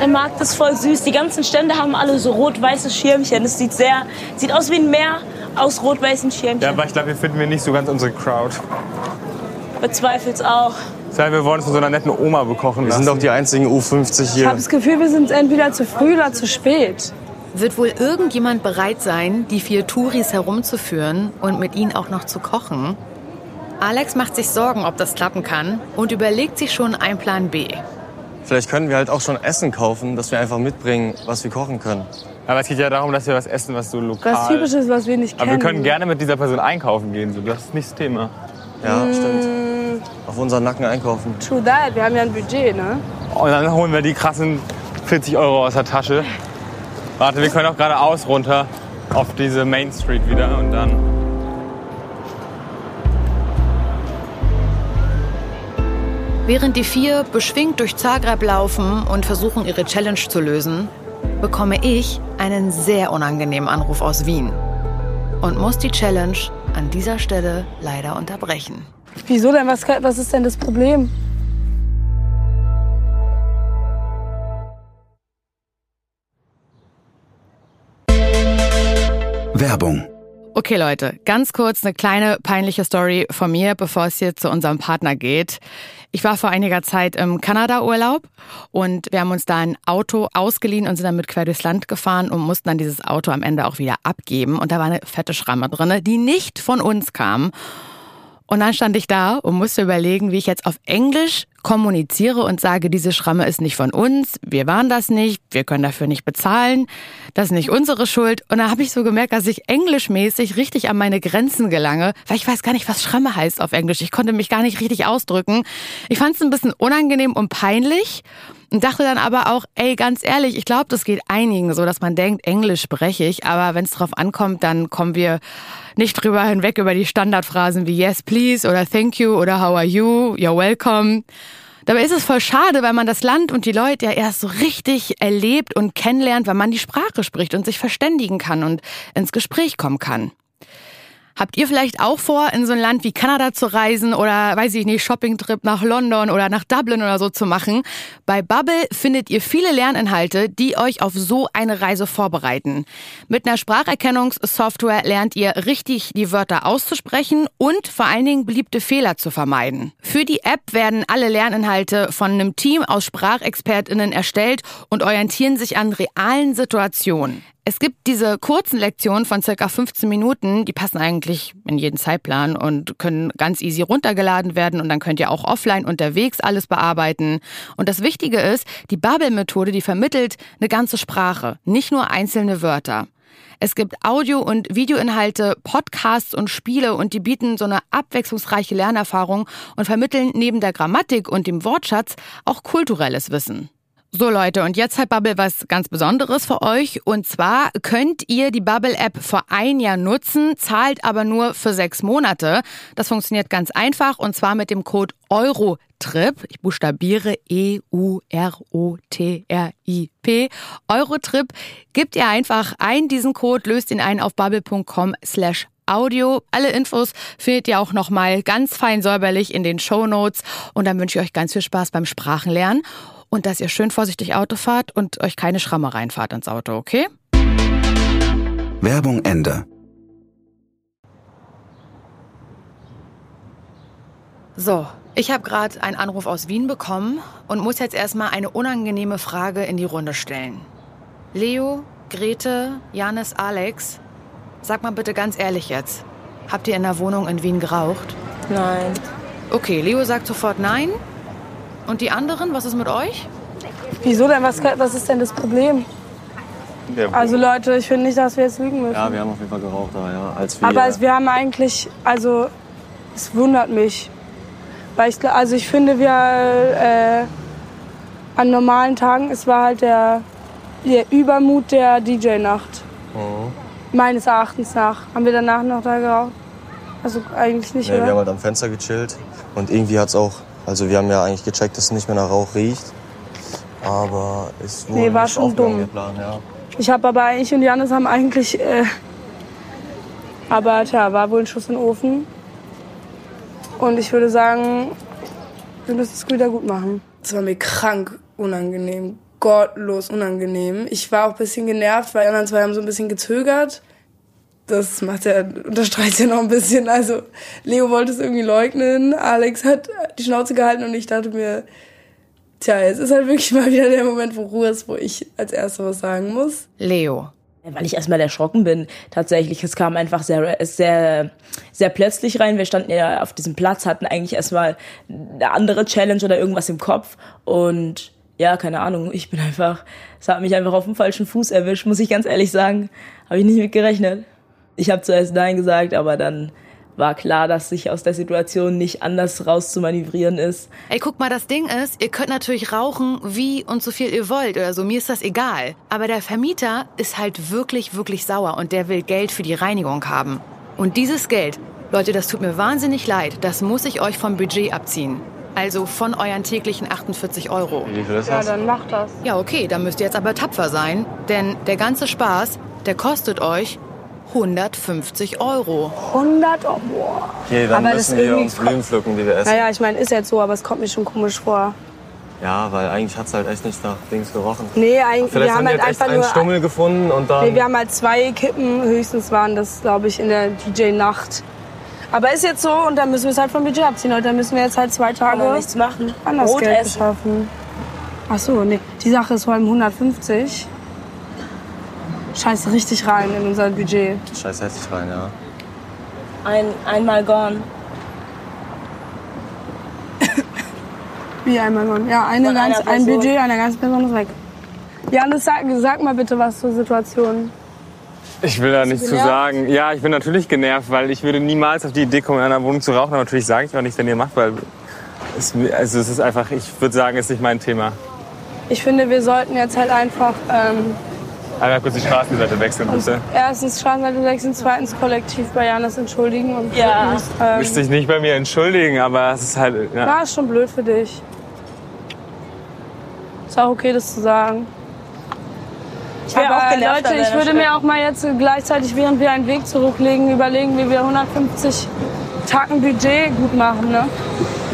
Der Markt ist voll süß. Die ganzen Stände haben alle so rot-weiße Schirmchen. Es sieht sehr, sieht aus wie ein Meer aus rot-weißen Schirmchen. Ja, aber ich glaube, hier finden wir nicht so ganz unsere Crowd. Bezweifelt's auch. Das heißt, wir wollen es von so einer netten Oma bekochen Wir lassen. sind doch die einzigen U50 Ich hier. habe das Gefühl, wir sind entweder zu früh oder zu spät. Wird wohl irgendjemand bereit sein, die vier Touris herumzuführen und mit ihnen auch noch zu kochen? Alex macht sich Sorgen, ob das klappen kann und überlegt sich schon einen Plan B. Vielleicht können wir halt auch schon Essen kaufen, dass wir einfach mitbringen, was wir kochen können. Aber es geht ja darum, dass wir was essen, was so lokal... Was typisches, was wir nicht Aber kennen. wir können gerne mit dieser Person einkaufen gehen. So. Das ist nicht das Thema. Ja, Mm. stimmt. Auf unseren Nacken einkaufen. True that, wir haben ja ein Budget, ne? Und dann holen wir die krassen 40 Euro aus der Tasche. Warte, wir können auch geradeaus runter auf diese Main Street wieder und dann... Während die vier beschwingt durch Zagreb laufen und versuchen, ihre Challenge zu lösen, bekomme ich einen sehr unangenehmen Anruf aus Wien und muss die Challenge an dieser Stelle leider unterbrechen. Wieso denn? Was, was ist denn das Problem? Werbung. Okay, Leute, ganz kurz eine kleine peinliche Story von mir, bevor es hier zu unserem Partner geht. Ich war vor einiger Zeit im Kanada-Urlaub und wir haben uns da ein Auto ausgeliehen und sind damit quer durchs Land gefahren und mussten dann dieses Auto am Ende auch wieder abgeben. Und da war eine fette Schramme drinne, die nicht von uns kam. Und dann stand ich da und musste überlegen, wie ich jetzt auf Englisch kommuniziere und sage, diese Schramme ist nicht von uns, wir waren das nicht, wir können dafür nicht bezahlen, das ist nicht unsere Schuld. Und dann habe ich so gemerkt, dass ich englischmäßig richtig an meine Grenzen gelange, weil ich weiß gar nicht, was Schramme heißt auf Englisch. Ich konnte mich gar nicht richtig ausdrücken. Ich fand es ein bisschen unangenehm und peinlich und dachte dann aber auch, ey, ganz ehrlich, ich glaube, das geht einigen so, dass man denkt, Englisch spreche ich, aber wenn es drauf ankommt, dann kommen wir nicht drüber hinweg über die Standardphrasen wie yes, please oder thank you oder how are you, you're welcome. Dabei ist es voll schade, weil man das Land und die Leute ja erst so richtig erlebt und kennenlernt, wenn man die Sprache spricht und sich verständigen kann und ins Gespräch kommen kann. Habt ihr vielleicht auch vor, in so ein Land wie Kanada zu reisen oder, weiß ich nicht, Shoppingtrip nach London oder nach Dublin oder so zu machen? Bei Bubble findet ihr viele Lerninhalte, die euch auf so eine Reise vorbereiten. Mit einer Spracherkennungssoftware lernt ihr richtig die Wörter auszusprechen und vor allen Dingen beliebte Fehler zu vermeiden. Für die App werden alle Lerninhalte von einem Team aus SprachexpertInnen erstellt und orientieren sich an realen Situationen. Es gibt diese kurzen Lektionen von circa 15 Minuten, die passen eigentlich in jeden Zeitplan und können ganz easy runtergeladen werden und dann könnt ihr auch offline unterwegs alles bearbeiten. Und das Wichtige ist, die Bubble-Methode, die vermittelt eine ganze Sprache, nicht nur einzelne Wörter. Es gibt Audio- und Videoinhalte, Podcasts und Spiele und die bieten so eine abwechslungsreiche Lernerfahrung und vermitteln neben der Grammatik und dem Wortschatz auch kulturelles Wissen. So Leute, und jetzt hat Bubble was ganz Besonderes für euch. Und zwar könnt ihr die Bubble-App für ein Jahr nutzen, zahlt aber nur für sechs Monate. Das funktioniert ganz einfach und zwar mit dem Code EUROTRIP. Ich buchstabiere E-U-R-O-T-R-I-P. Eurotrip. Gebt ihr einfach ein diesen Code, löst ihn ein auf bubble.com slash Audio. Alle Infos findet ihr auch nochmal ganz fein säuberlich in den Show Notes. Und dann wünsche ich euch ganz viel Spaß beim Sprachenlernen und dass ihr schön vorsichtig Auto fahrt und euch keine Schramme reinfahrt ins Auto, okay? Werbung Ende. So, ich habe gerade einen Anruf aus Wien bekommen und muss jetzt erstmal eine unangenehme Frage in die Runde stellen. Leo, Grete, Janis, Alex, sag mal bitte ganz ehrlich jetzt. Habt ihr in der Wohnung in Wien geraucht? Nein. Okay, Leo sagt sofort nein. Und die anderen, was ist mit euch? Wieso denn? Was, was ist denn das Problem? Also Leute, ich finde nicht, dass wir jetzt lügen müssen. Ja, wir haben auf jeden Fall geraucht da, ja. Als wir, Aber es, wir haben eigentlich, also es wundert mich. Weil ich, also ich finde, wir äh, an normalen Tagen, es war halt der, der Übermut der DJ-Nacht. Mhm. Meines Erachtens nach. Haben wir danach noch da geraucht? Also eigentlich nicht, Nee, wir haben oder? halt am Fenster gechillt. Und irgendwie hat's auch, also wir haben ja eigentlich gecheckt, dass es nicht mehr nach Rauch riecht. Aber es wurde Nee, war nicht schon dumm. der Plan, ja. Ich habe aber ich und Janis haben eigentlich. Äh, aber tja, war wohl ein Schuss in den Ofen. Und ich würde sagen, wir müssen es wieder gut machen. Es war mir krank unangenehm, gottlos unangenehm. Ich war auch ein bisschen genervt, weil die anderen zwei haben so ein bisschen gezögert. Das macht ja, unterstreicht ja noch ein bisschen. Also, Leo wollte es irgendwie leugnen, Alex hat die Schnauze gehalten und ich dachte mir, tja, es ist halt wirklich mal wieder der Moment, wo Ruhe ist, wo ich als Erste was sagen muss. Leo. Weil ich erstmal erschrocken bin. Tatsächlich, es kam einfach sehr, sehr, sehr plötzlich rein. Wir standen ja auf diesem Platz, hatten eigentlich erstmal eine andere Challenge oder irgendwas im Kopf. Und ja, keine Ahnung, ich bin einfach, es hat mich einfach auf dem falschen Fuß erwischt, muss ich ganz ehrlich sagen. Habe ich nicht mit gerechnet. Ich habe zuerst Nein gesagt, aber dann war klar, dass sich aus der Situation nicht anders rauszumanövrieren ist. Ey, guck mal, das Ding ist, ihr könnt natürlich rauchen, wie und so viel ihr wollt oder so. Mir ist das egal. Aber der Vermieter ist halt wirklich, wirklich sauer und der will Geld für die Reinigung haben. Und dieses Geld, Leute, das tut mir wahnsinnig leid, das muss ich euch vom Budget abziehen. Also von euren täglichen 48 Euro. Wie viel ist Ja, das? dann macht das. Ja, okay, dann müsst ihr jetzt aber tapfer sein, denn der ganze Spaß, der kostet euch 150 Euro. 100 Euro. Boah. Okay, dann Aber müssen wir uns Blumen pflücken, die wir essen. Naja, ich meine, ist jetzt so, aber es kommt mir schon komisch vor. Ja, weil eigentlich hat's halt echt nicht nach Dings gerochen. Nee, eigentlich, Vielleicht wir haben die halt jetzt echt einfach einen nur. Stummel gefunden und dann... Nee, wir haben halt zwei Kippen, höchstens waren das, glaube ich, in der DJ-Nacht. Aber ist jetzt so und dann müssen wir es halt vom Budget abziehen. Und dann müssen wir jetzt halt zwei Tage nichts machen. anders Brot Geld essen. beschaffen. Ach so, nee. Die Sache ist vor allem 150. Scheiße richtig rein in unser Budget. Scheiß heftig rein, ja. Ein, einmal gone. [LAUGHS] Wie einmal Mann. Ja, eine Von ganz, ein. Budget einer ganzen Person ist weg. Janis, sag, sag mal bitte was zur Situation. Ich will da nichts zu sagen. Ja, ich bin natürlich genervt, weil ich würde niemals auf die Idee kommen, in einer Wohnung zu rauchen. Aber natürlich sage ich auch nichts, wenn ihr macht, weil es, also es ist einfach, ich würde sagen, es ist nicht mein Thema. Ich finde, wir sollten jetzt halt einfach ähm, Einmal kurz die Straßenseite wechseln, bitte. erstens Straßenseite wechseln, zweitens kollektiv bei Janis entschuldigen und Ja. drittens, ähm, Müsste ich nicht bei mir entschuldigen, aber es ist halt. Ja. Ist schon blöd für dich. Ist auch okay, das zu sagen. Ich wäre Aber auch genervt Leute, ich würde mir auch mal jetzt gleichzeitig, während wir einen Weg zurücklegen, überlegen, wie wir 150 Tacken Budget gut machen. Ne?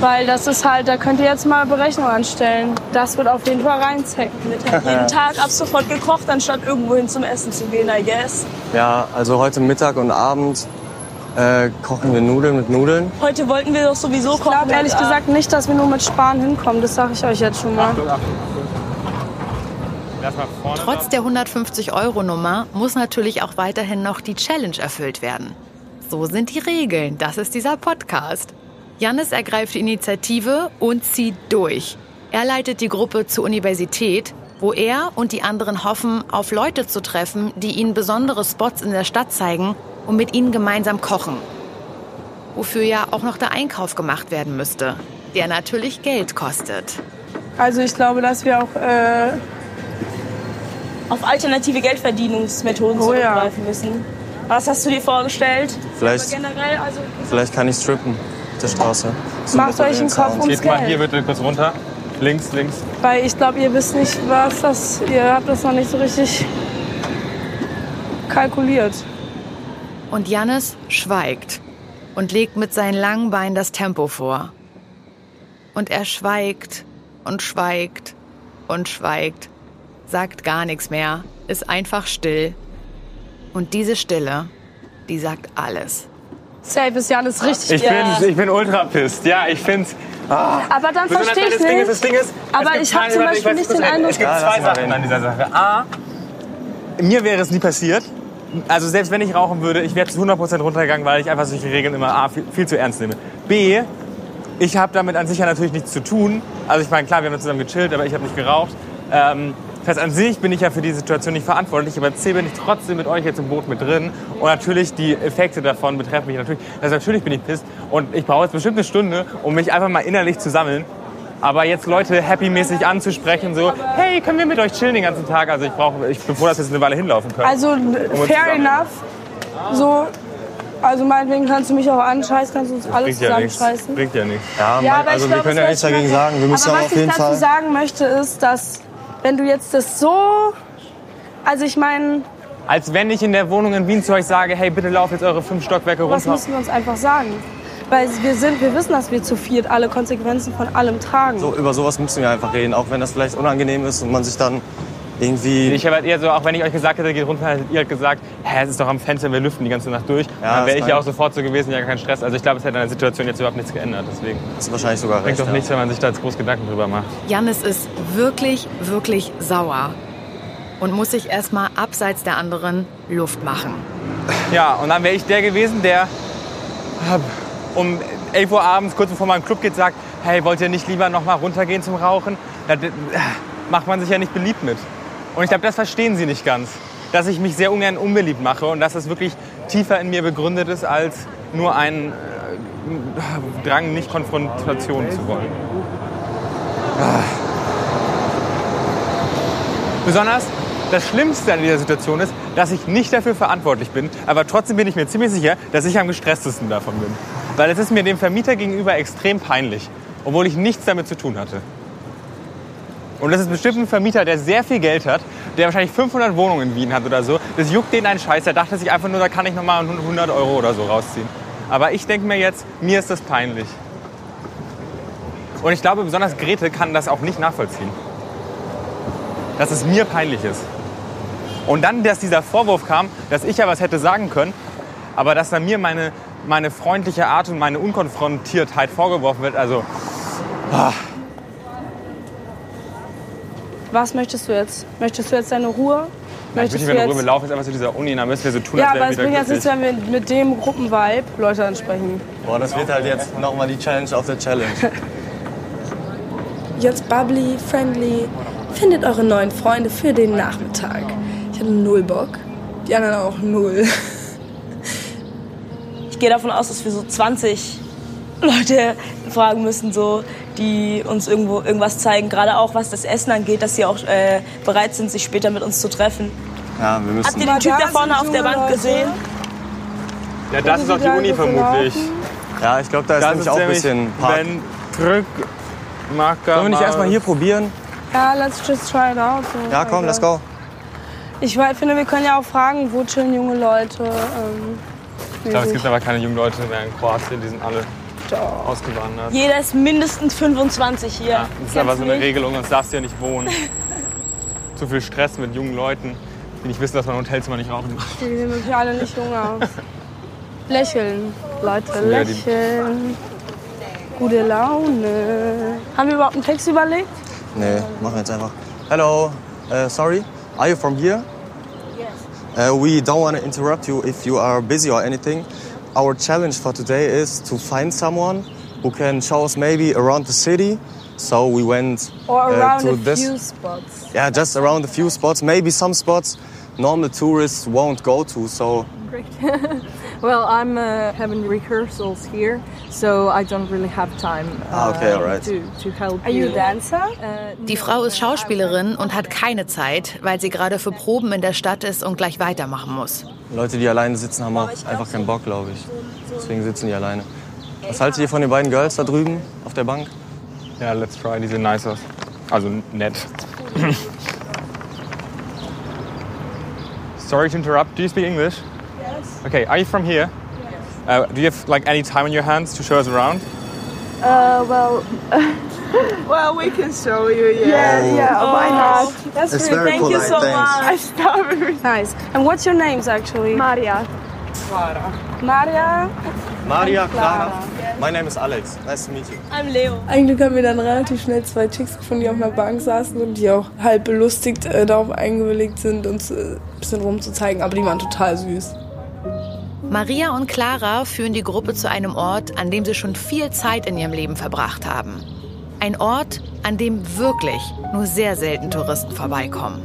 Weil das ist halt, da könnt ihr jetzt mal Berechnung anstellen. Das wird auf jeden Fall reinzecken. [LAUGHS] jeden Tag ab sofort gekocht, anstatt irgendwo hin zum Essen zu gehen, I guess. Ja, also heute Mittag und Abend äh, kochen wir Nudeln mit Nudeln. Heute wollten wir doch sowieso Ich kochen. glaube ehrlich gesagt nicht, dass wir nur mit Sparen hinkommen. Das sage ich euch jetzt schon mal. Trotz der 150-Euro-Nummer muss natürlich auch weiterhin noch die Challenge erfüllt werden. So sind die Regeln. Das ist dieser Podcast. Jannis ergreift die Initiative und zieht durch. Er leitet die Gruppe zur Universität, wo er und die anderen hoffen, auf Leute zu treffen, die ihnen besondere Spots in der Stadt zeigen und mit ihnen gemeinsam kochen. Wofür ja auch noch der Einkauf gemacht werden müsste, der natürlich Geld kostet. Also ich glaube, dass wir auch äh, auf alternative Geldverdienungsmethoden Oh ja. zurückgreifen müssen. Was hast du dir vorgestellt? Vielleicht, Generell, also vielleicht kann ich strippen der Straße. Zum macht euch einen Kopf ums Geht mal hier Geld. bitte kurz runter. Links, links. Weil ich glaube, ihr wisst nicht, was das. Ihr habt das noch nicht so richtig kalkuliert. Und Jannis schweigt und legt mit seinen langen Beinen das Tempo vor. Und er schweigt und schweigt und schweigt, sagt gar nichts mehr, ist einfach still. Und diese Stille, die sagt alles. Safe ist Janis richtig. Ich, bin, ich bin ultra pisst. Ja, ich find's. Ah. Aber dann verstehe ich das Ding nicht. ist, das Ding ist, Aber ich hab zwei- zum Beispiel nicht den. Eindruck- Es gibt Ja, zwei Sachen an dieser Sache. A, mir wäre es nie passiert. Also selbst wenn ich rauchen würde, ich wäre zu 100% runtergegangen, weil ich einfach solche Regeln immer A, viel, viel zu ernst nehme. B, ich habe damit an sich ja natürlich nichts zu tun. Also ich meine, klar, wir haben zusammen gechillt, aber ich habe nicht geraucht. Ähm, das heißt, an sich bin ich ja für die Situation nicht verantwortlich, aber C, bin ich trotzdem mit euch jetzt im Boot mit drin. Und natürlich, die Effekte davon betreffen mich natürlich. Also natürlich bin ich pisst und ich brauche jetzt bestimmt eine Stunde, um mich einfach mal innerlich zu sammeln. Aber jetzt Leute happy-mäßig anzusprechen, so, hey, können wir mit euch chillen den ganzen Tag? Also ich brauche, ich bin froh, dass wir jetzt eine Weile hinlaufen können. Also Um fair enough. So, also meinetwegen kannst du mich auch anscheißen, kannst du uns alle Bringt ja nichts. zusammenscheißen. Bringt ja nichts. Ja, Ja, mein, aber also ich wir können ja nichts dagegen sagen. Wir müssen Aber was auf ich jeden dazu Fall. sagen möchte, ist, dass wenn du jetzt das so, also ich meine, Als wenn ich in der Wohnung in Wien zu euch sage, hey, bitte lauf jetzt eure fünf Stockwerke was runter. müssen wir uns einfach sagen? Weil wir sind, wir wissen, dass wir zu viert alle Konsequenzen von allem tragen. So, über sowas müssen wir einfach reden, auch wenn das vielleicht unangenehm ist und man sich dann irgendwie. Ich habe halt eher so, auch wenn ich euch gesagt hätte, geht runter, hättet ihr halt gesagt, hä, es ist doch am Fenster, wir lüften die ganze Nacht durch. Ja, dann wäre ich ja auch sofort so gewesen, ja, kein Stress. Also ich glaube, es hätte an der Situation jetzt überhaupt nichts geändert. Deswegen Das ist wahrscheinlich sogar bringt recht. doch ja. nichts, wenn man sich da jetzt groß Gedanken drüber macht. Janis ist wirklich, wirklich sauer und muss sich erstmal abseits der anderen Luft machen. Ja, und dann wäre ich der gewesen, der um 11 Uhr abends, kurz bevor man in den Club geht, sagt, hey, wollt ihr nicht lieber noch mal runtergehen zum Rauchen? Da äh, macht man sich ja nicht beliebt mit. Und ich glaube, das verstehen sie nicht ganz. Dass ich mich sehr ungern unbeliebt mache und dass es wirklich tiefer in mir begründet ist, als nur ein äh, Drang, nicht Konfrontation zu wollen. Besonders das Schlimmste an dieser Situation ist, dass ich nicht dafür verantwortlich bin, aber trotzdem bin ich mir ziemlich sicher, dass ich am gestresstesten davon bin. Weil es ist mir dem Vermieter gegenüber extrem peinlich, obwohl ich nichts damit zu tun hatte. Und das ist bestimmt ein Vermieter, der sehr viel Geld hat, der wahrscheinlich 500 Wohnungen in Wien hat oder so. Das juckt den einen Scheiß. Der dachte sich einfach nur, da kann ich nochmal 100 Euro oder so rausziehen. Aber ich denke mir jetzt, mir ist das peinlich. Und ich glaube, besonders Grete kann das auch nicht nachvollziehen. Dass es mir peinlich ist. Und dann, dass dieser Vorwurf kam, dass ich ja was hätte sagen können, aber dass dann mir meine, meine freundliche Art und meine Unkonfrontiertheit vorgeworfen wird. Also, ah, Was möchtest du jetzt? Möchtest du jetzt deine Ruhe? nein, ich will nicht mehr darüber laufen, jetzt einfach zu dieser Uni, dann müssen wir so tun, ja, als aber wären es wir bringt wieder jetzt nichts, wenn wir mit dem Gruppenvibe Leute ansprechen. Boah, das wird halt jetzt nochmal die Challenge auf der Challenge. [LAUGHS] Jetzt bubbly, friendly. Findet eure neuen Freunde für den Nachmittag. Ich hatte null Bock. Die anderen auch null. [LAUGHS] Ich gehe davon aus, dass wir so 20 Leute fragen müssen, so, die uns irgendwo irgendwas zeigen. Gerade auch was das Essen angeht, dass sie auch äh, bereit sind, sich später mit uns zu treffen. Ja, wir Habt müssen. ihr den Typ da vorne auf der Bank Leute. gesehen? Ja, das ist auch die Uni vermutlich. Ja, ich glaube, da ist Das nämlich auch ein bisschen Park. Wenn Drück, Marker. Sollen wir nicht erstmal hier probieren? Ja, let's just try it out. So, Ja, komm, let's go. Ich finde, wir können ja auch fragen, wo chillen junge Leute. Ähm, Ich glaube, es gibt aber keine jungen Leute mehr in Kroatien, die sind alle Doch. ausgewandert. Jeder ist mindestens 25 hier. Ja, das ist aber so eine nicht? Regelung, sonst darfst du ja nicht wohnen. [LAUGHS] Zu viel Stress mit jungen Leuten, die nicht wissen, dass man im Hotelzimmer nicht rauchen darf. Die sehen wirklich alle nicht jung aus. Lächeln, Leute, lächeln. Gute Laune. Haben wir überhaupt einen Text überlegt? Nee, machen wir jetzt einfach. Hello, uh, sorry, are you from here? Uh, we don't want to interrupt you if you are busy or anything. Our challenge for today is to find someone who can show us maybe around the city. So we went Or uh, around to a this. few spots. Yeah, just around a few spots. Maybe some spots normal tourists won't go to. So Great. [LAUGHS] well, I'm uh, having rehearsals here, so I don't really have time uh, Ah, okay, alright. to, to help Are you a dancer? Uh, Die Frau ist Schauspielerin und hat keine Zeit, weil sie gerade für Proben in der Stadt ist und gleich weitermachen muss. Leute, die alleine sitzen, haben auch einfach keinen Bock, glaube ich. Deswegen sitzen die alleine. Was haltet ihr von den beiden Girls da drüben auf der Bank? Ja, let's try, die sehen nice aus. Also nett. Sorry to interrupt. Do you speak English? Yes. Okay, are you from here? Uh, do you have like any time on your hands to show us around? Uh, well, [LAUGHS] [LAUGHS] well, we can show you. Yeah, Yeah, yeah, why not? Oh, That's It's really- very Thank you polite, so thanks. much. I stop. Nice. And what's your names actually? Maria. Maria. Maria, Clara. My name is Alex. Nice to meet you. I'm Leo. Eigentlich haben wir dann relativ schnell zwei Chicks gefunden, die auf einer Bank saßen und die auch halb belustigt äh, darauf eingewilligt sind, uns äh, ein bisschen rumzuzeigen. Aber die waren total süß. Maria und Clara führen die Gruppe zu einem Ort, an dem sie schon viel Zeit in ihrem Leben verbracht haben. Ein Ort, an dem wirklich nur sehr selten Touristen vorbeikommen.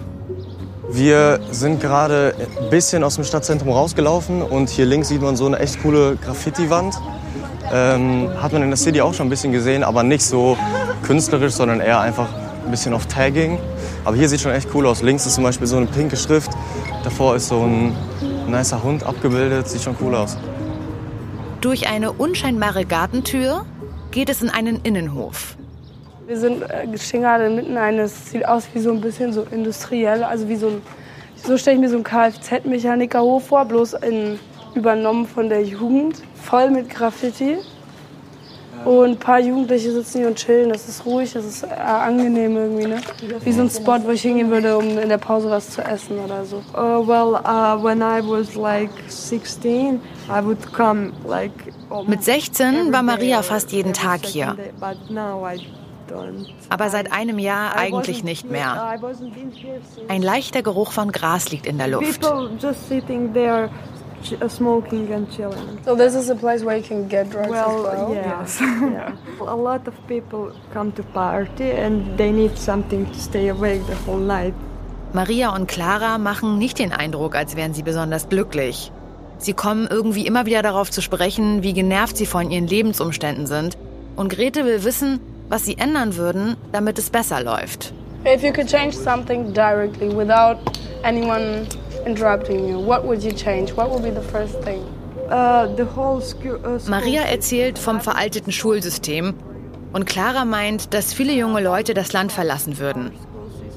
Wir sind gerade ein bisschen aus dem Stadtzentrum rausgelaufen und hier links sieht man so eine echt coole Graffiti-Wand. Ähm, hat man in der City auch schon ein bisschen gesehen, aber nicht so künstlerisch, sondern eher einfach ein bisschen auf Tagging. Aber hier sieht schon echt cool aus. Links ist zum Beispiel so eine pinke Schrift. Davor ist so ein nicer Hund abgebildet. Sieht schon cool aus. Durch eine unscheinbare Gartentür geht es in einen Innenhof. Wir sind äh, stehen gerade mitten eines, sieht aus wie so ein bisschen so industriell, also wie so ein, so stelle ich mir so einen Kfz-Mechanikerhof vor, bloß in, übernommen von der Jugend, voll mit Graffiti. Und ein paar Jugendliche sitzen hier und chillen. Das ist ruhig, das ist äh, angenehm irgendwie, ne? Wie so ein Spot, wo ich hingehen würde, um in der Pause was zu essen oder so. Uh, well, uh, when I was like 16, I would come like Mit 16 war Maria fast jeden Tag hier. Aber seit einem Jahr eigentlich nicht mehr. Ein leichter Geruch von Gras liegt in der Luft. Uh, smoking and chilling. So this is a place where you can get drugs Well, as well? yes. A lot of people come to party and they need something to stay awake the whole night. Maria und Clara machen nicht den Eindruck, als wären sie besonders glücklich. Sie kommen irgendwie immer wieder darauf zu sprechen, wie genervt sie von ihren Lebensumständen sind. Und Grete will wissen, was sie ändern würden, damit es besser läuft. If you could change something directly without anyone interrupting you, what would you change? What would be the first thing? Uh, the whole school, uh, school Maria erzählt vom veralteten Schulsystem und Clara meint, dass viele junge Leute das Land verlassen würden.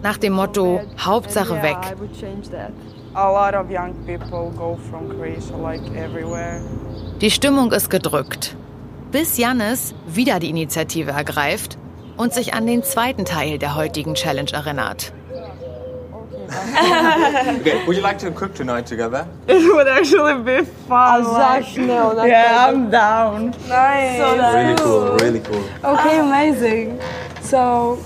Nach dem Motto Hauptsache weg. I would change that. A lot of young people go from Croatia like everywhere. Die Stimmung ist gedrückt. Bis Jannis wieder die Initiative ergreift und sich an den zweiten Teil der heutigen Challenge erinnert. Okay, would you like to cook tonight together? [LAUGHS] It would actually be fun. sag schnell, dann yeah, I'm down. Nice. So nice. Really cool, really cool. Okay, amazing. So,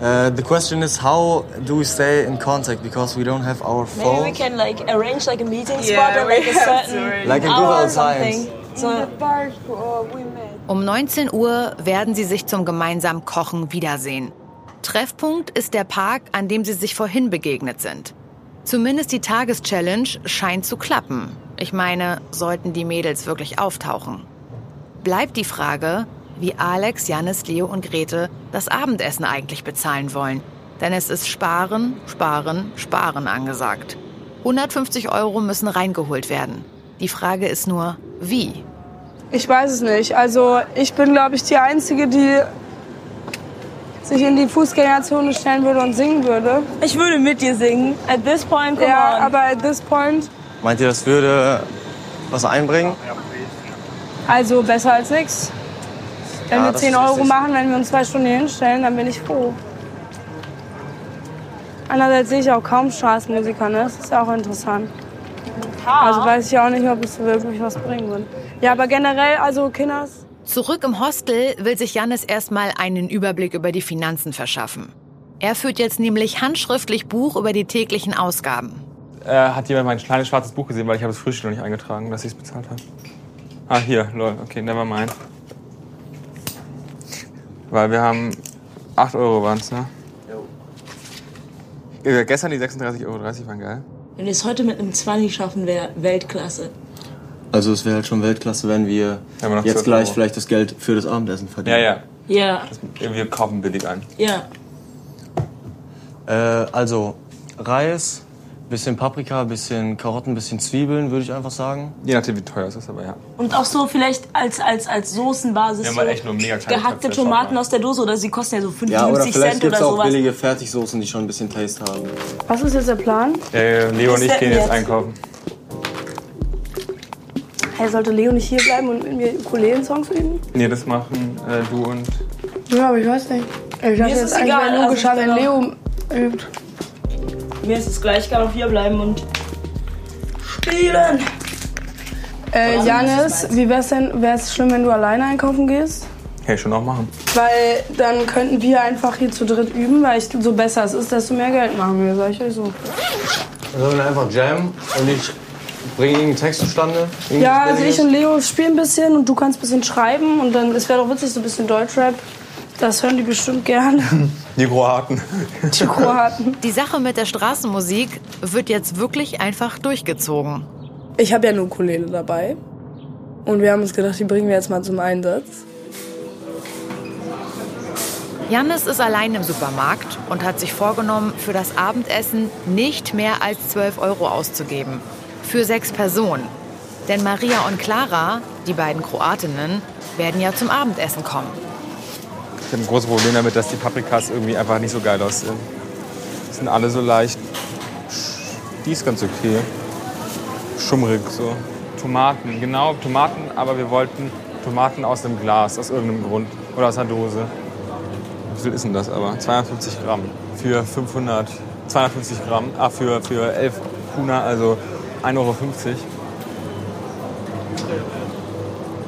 Uh, the question is, how do we stay in contact because we don't have our Maybe we can like arrange like a meeting spot Yeah, at like a certain. Like in hour good or old something. times. So park uh, we. Um 19 Uhr werden sie sich zum gemeinsamen Kochen wiedersehen. Treffpunkt ist der Park, an dem sie sich vorhin begegnet sind. Zumindest die Tageschallenge scheint zu klappen. Ich meine, sollten die Mädels wirklich auftauchen. Bleibt die Frage, wie Alex, Jannis, Leo und Grete das Abendessen eigentlich bezahlen wollen. Denn es ist Sparen, Sparen, Sparen angesagt. 150 Euro müssen reingeholt werden. Die Frage ist nur, wie? Ich weiß es nicht. Also, ich bin, glaube ich, die Einzige, die sich in die Fußgängerzone stellen würde und singen würde. ich würde mit dir singen. At this point, come Ja, on. aber at this point, Meint ihr, das würde was einbringen? also besser als nichts. Wenn Ja, wir das 10 ist Euro richtig. machen, wenn wir uns zwei Stunden hier hinstellen, dann bin ich froh. Andererseits sehe ich auch kaum Straßenmusiker, ne? Das ist ja auch interessant. Also weiß ich auch nicht, ob es wirklich was bringen wird. Ja, aber generell, also Kinders, Zurück im Hostel will sich Jannis erstmal einen Überblick über die Finanzen verschaffen. Er führt jetzt nämlich handschriftlich Buch über die täglichen Ausgaben. Äh, hat jemand mein kleines schwarzes Buch gesehen, weil ich habe das Frühstück noch nicht eingetragen, dass ich es bezahlt habe? Ah, hier, lol, okay, never mind. Weil wir haben 8 Euro waren's, ne? Ja, gestern die 36,30 Euro waren geil. Wenn wir es heute mit einem 20 schaffen, wäre Weltklasse. Also es wäre halt schon Weltklasse, wenn wir Wenn wir jetzt 12 gleich Euro. vielleicht das Geld für das Abendessen verdienen. Ja, ja. Ja, Das, wir kaufen billig ein. ja. Äh, also Reis, bisschen Paprika, bisschen Karotten, bisschen Zwiebeln, würde ich einfach sagen. Je nachdem, wie teuer es ist, aber ja. Und auch so vielleicht als, als, als Soßenbasis Wir haben so echt nur mega kleine gehackte Töpfe, Tomaten aus der Dose oder sie kosten ja so 50 Ja, oder vielleicht Cent oder auch sowas. billige Fertigsoßen, die schon ein bisschen Taste haben. was ist jetzt der Plan? Äh, Leo und ich gehen jetzt? einkaufen. Hey, sollte Leo nicht hier bleiben und mit mir Ukulelen-Songs üben? Nee, das machen äh, du und. Ja, aber ich weiß nicht. Ich dachte ist es eigentlich egal, wäre also wenn kann Leo übt. Mir ist es gleich, ich kann auch hier bleiben und spielen. Äh, Janis, wie wär's denn, wär's schlimm, wenn du alleine einkaufen gehst? Kann ich schon auch machen. Weil dann könnten wir einfach hier zu dritt üben, weil ich, so besser es ist, desto mehr Geld machen wir, sag ich euch so. Sollen wir einfach jammen und ich bringe irgendeinen Text zustande? Ja, also ich und Leo spielen ein bisschen und du kannst ein bisschen schreiben und dann, es wäre doch witzig, so ein bisschen Deutschrap. Das hören die bestimmt gern, [LAUGHS] Die Kroaten. die Kroaten. Die Sache mit der Straßenmusik wird jetzt wirklich einfach durchgezogen. Ich habe ja eine Ukulele dabei. Und wir haben uns gedacht, die bringen wir jetzt mal zum Einsatz. Jannis ist allein im Supermarkt und hat sich vorgenommen, für das Abendessen nicht mehr als 12 Euro auszugeben. Für sechs Personen. Denn Maria und Clara, die beiden Kroatinnen, werden ja zum Abendessen kommen. Ich habe ein großes Problem damit, dass die Paprikas irgendwie einfach nicht so geil aussehen. Die sind alle so leicht. Die ist ganz okay. Schummrig so. Tomaten, genau, Tomaten, aber wir wollten Tomaten aus einem Glas, aus irgendeinem Grund. Oder aus einer Dose. Wie viel ist denn das aber? 250 Gramm. Für 500, 250 Gramm. Ah, für, für 11 Kuna, also 1,50 Euro.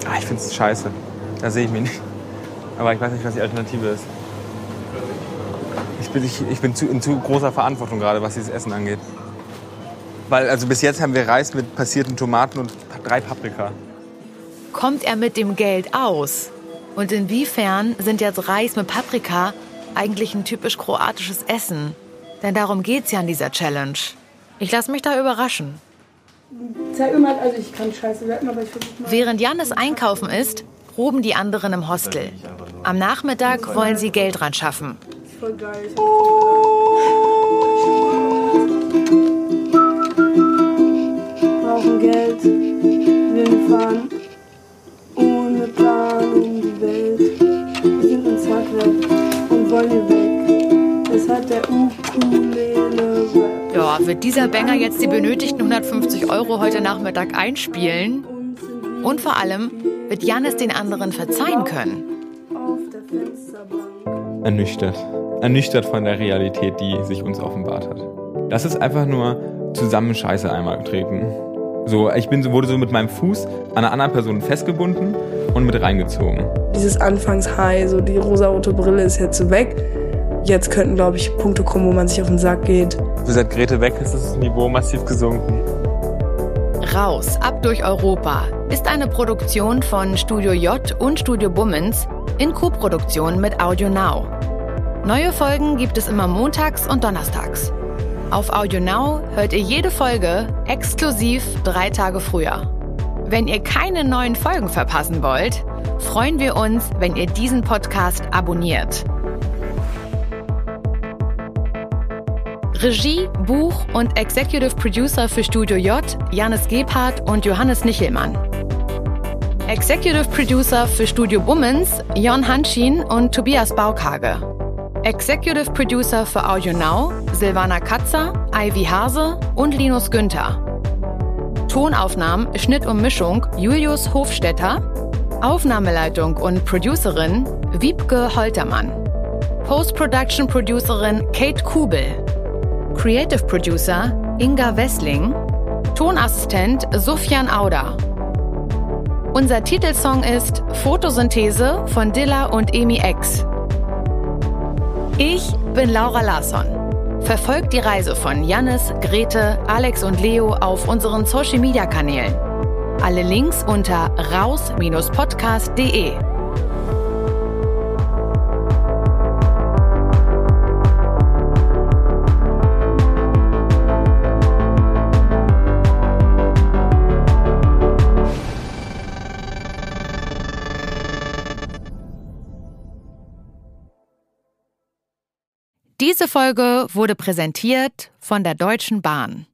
Ah, ich finde es scheiße. Da sehe ich mich nicht. Aber ich weiß nicht, was die Alternative ist. Ich bin, ich, ich bin zu, in zu großer Verantwortung gerade, was dieses Essen angeht. Weil also bis jetzt haben wir Reis mit passierten Tomaten und drei Paprika. Kommt er mit dem Geld aus? Und inwiefern sind jetzt Reis mit Paprika eigentlich ein typisch kroatisches Essen? Denn darum geht's ja in dieser Challenge. Ich lasse mich da überraschen. Zeig mir mal, also ich kann scheiße rappen, aber ich versuche mal. Während Janis einkaufen ist, proben die anderen im Hostel. Am Nachmittag wollen sie Geld ran schaffen. Voll geil. Wir brauchen Geld. Wir fahren ohne Plan um die Welt. Wir sind in Zagreb und wollen hier weg. Das hat der Rap. Ja, wird dieser Banger jetzt die benötigten 150 Euro heute Nachmittag einspielen? Und vor allem, wird Janis den anderen verzeihen können? Ernüchtert. Ernüchtert von der Realität, die sich uns offenbart hat. Das ist einfach nur zusammen Scheiße einmal getreten. So, ich bin so, wurde so mit meinem Fuß an einer anderen Person festgebunden und mit reingezogen. Dieses Anfangs-High, so die rosarote Brille ist jetzt weg. Jetzt könnten, glaube ich, Punkte kommen, wo man sich auf den Sack geht. Seit Grete weg ist das Niveau massiv gesunken. Raus, ab durch Europa ist eine Produktion von Studio J und Studio Bummens in Koproduktion mit Audio Now. Neue Folgen gibt es immer montags und donnerstags. Auf Audio Now hört ihr jede Folge exklusiv drei Tage früher. Wenn ihr keine neuen Folgen verpassen wollt, freuen wir uns, wenn ihr diesen Podcast abonniert. Regie, Buch und Executive Producer für Studio J, Janis Gebhardt und Johannes Nichelmann. Executive Producer für Studio Bummens, Jon Hanschin und Tobias Baukage. Executive Producer für Audio Now, Silvana Katzer, Ivy Hase und Linus Günther. Tonaufnahmen, Schnitt und Mischung Julius Hofstetter. Aufnahmeleitung und Producerin Wiebke Holtermann. Post-Production Producerin Kate Kubel. Creative Producer Inga Wessling. Tonassistent Sufjan Auda. Unser Titelsong ist Photosynthese von Dilla und Emi X. Ich bin Laura Larsson. Verfolgt die Reise von Jannis, Grete, Alex und Leo auf unseren Social Media Kanälen. Alle Links unter raus-podcast.de. Diese Folge wurde präsentiert von der Deutschen Bahn.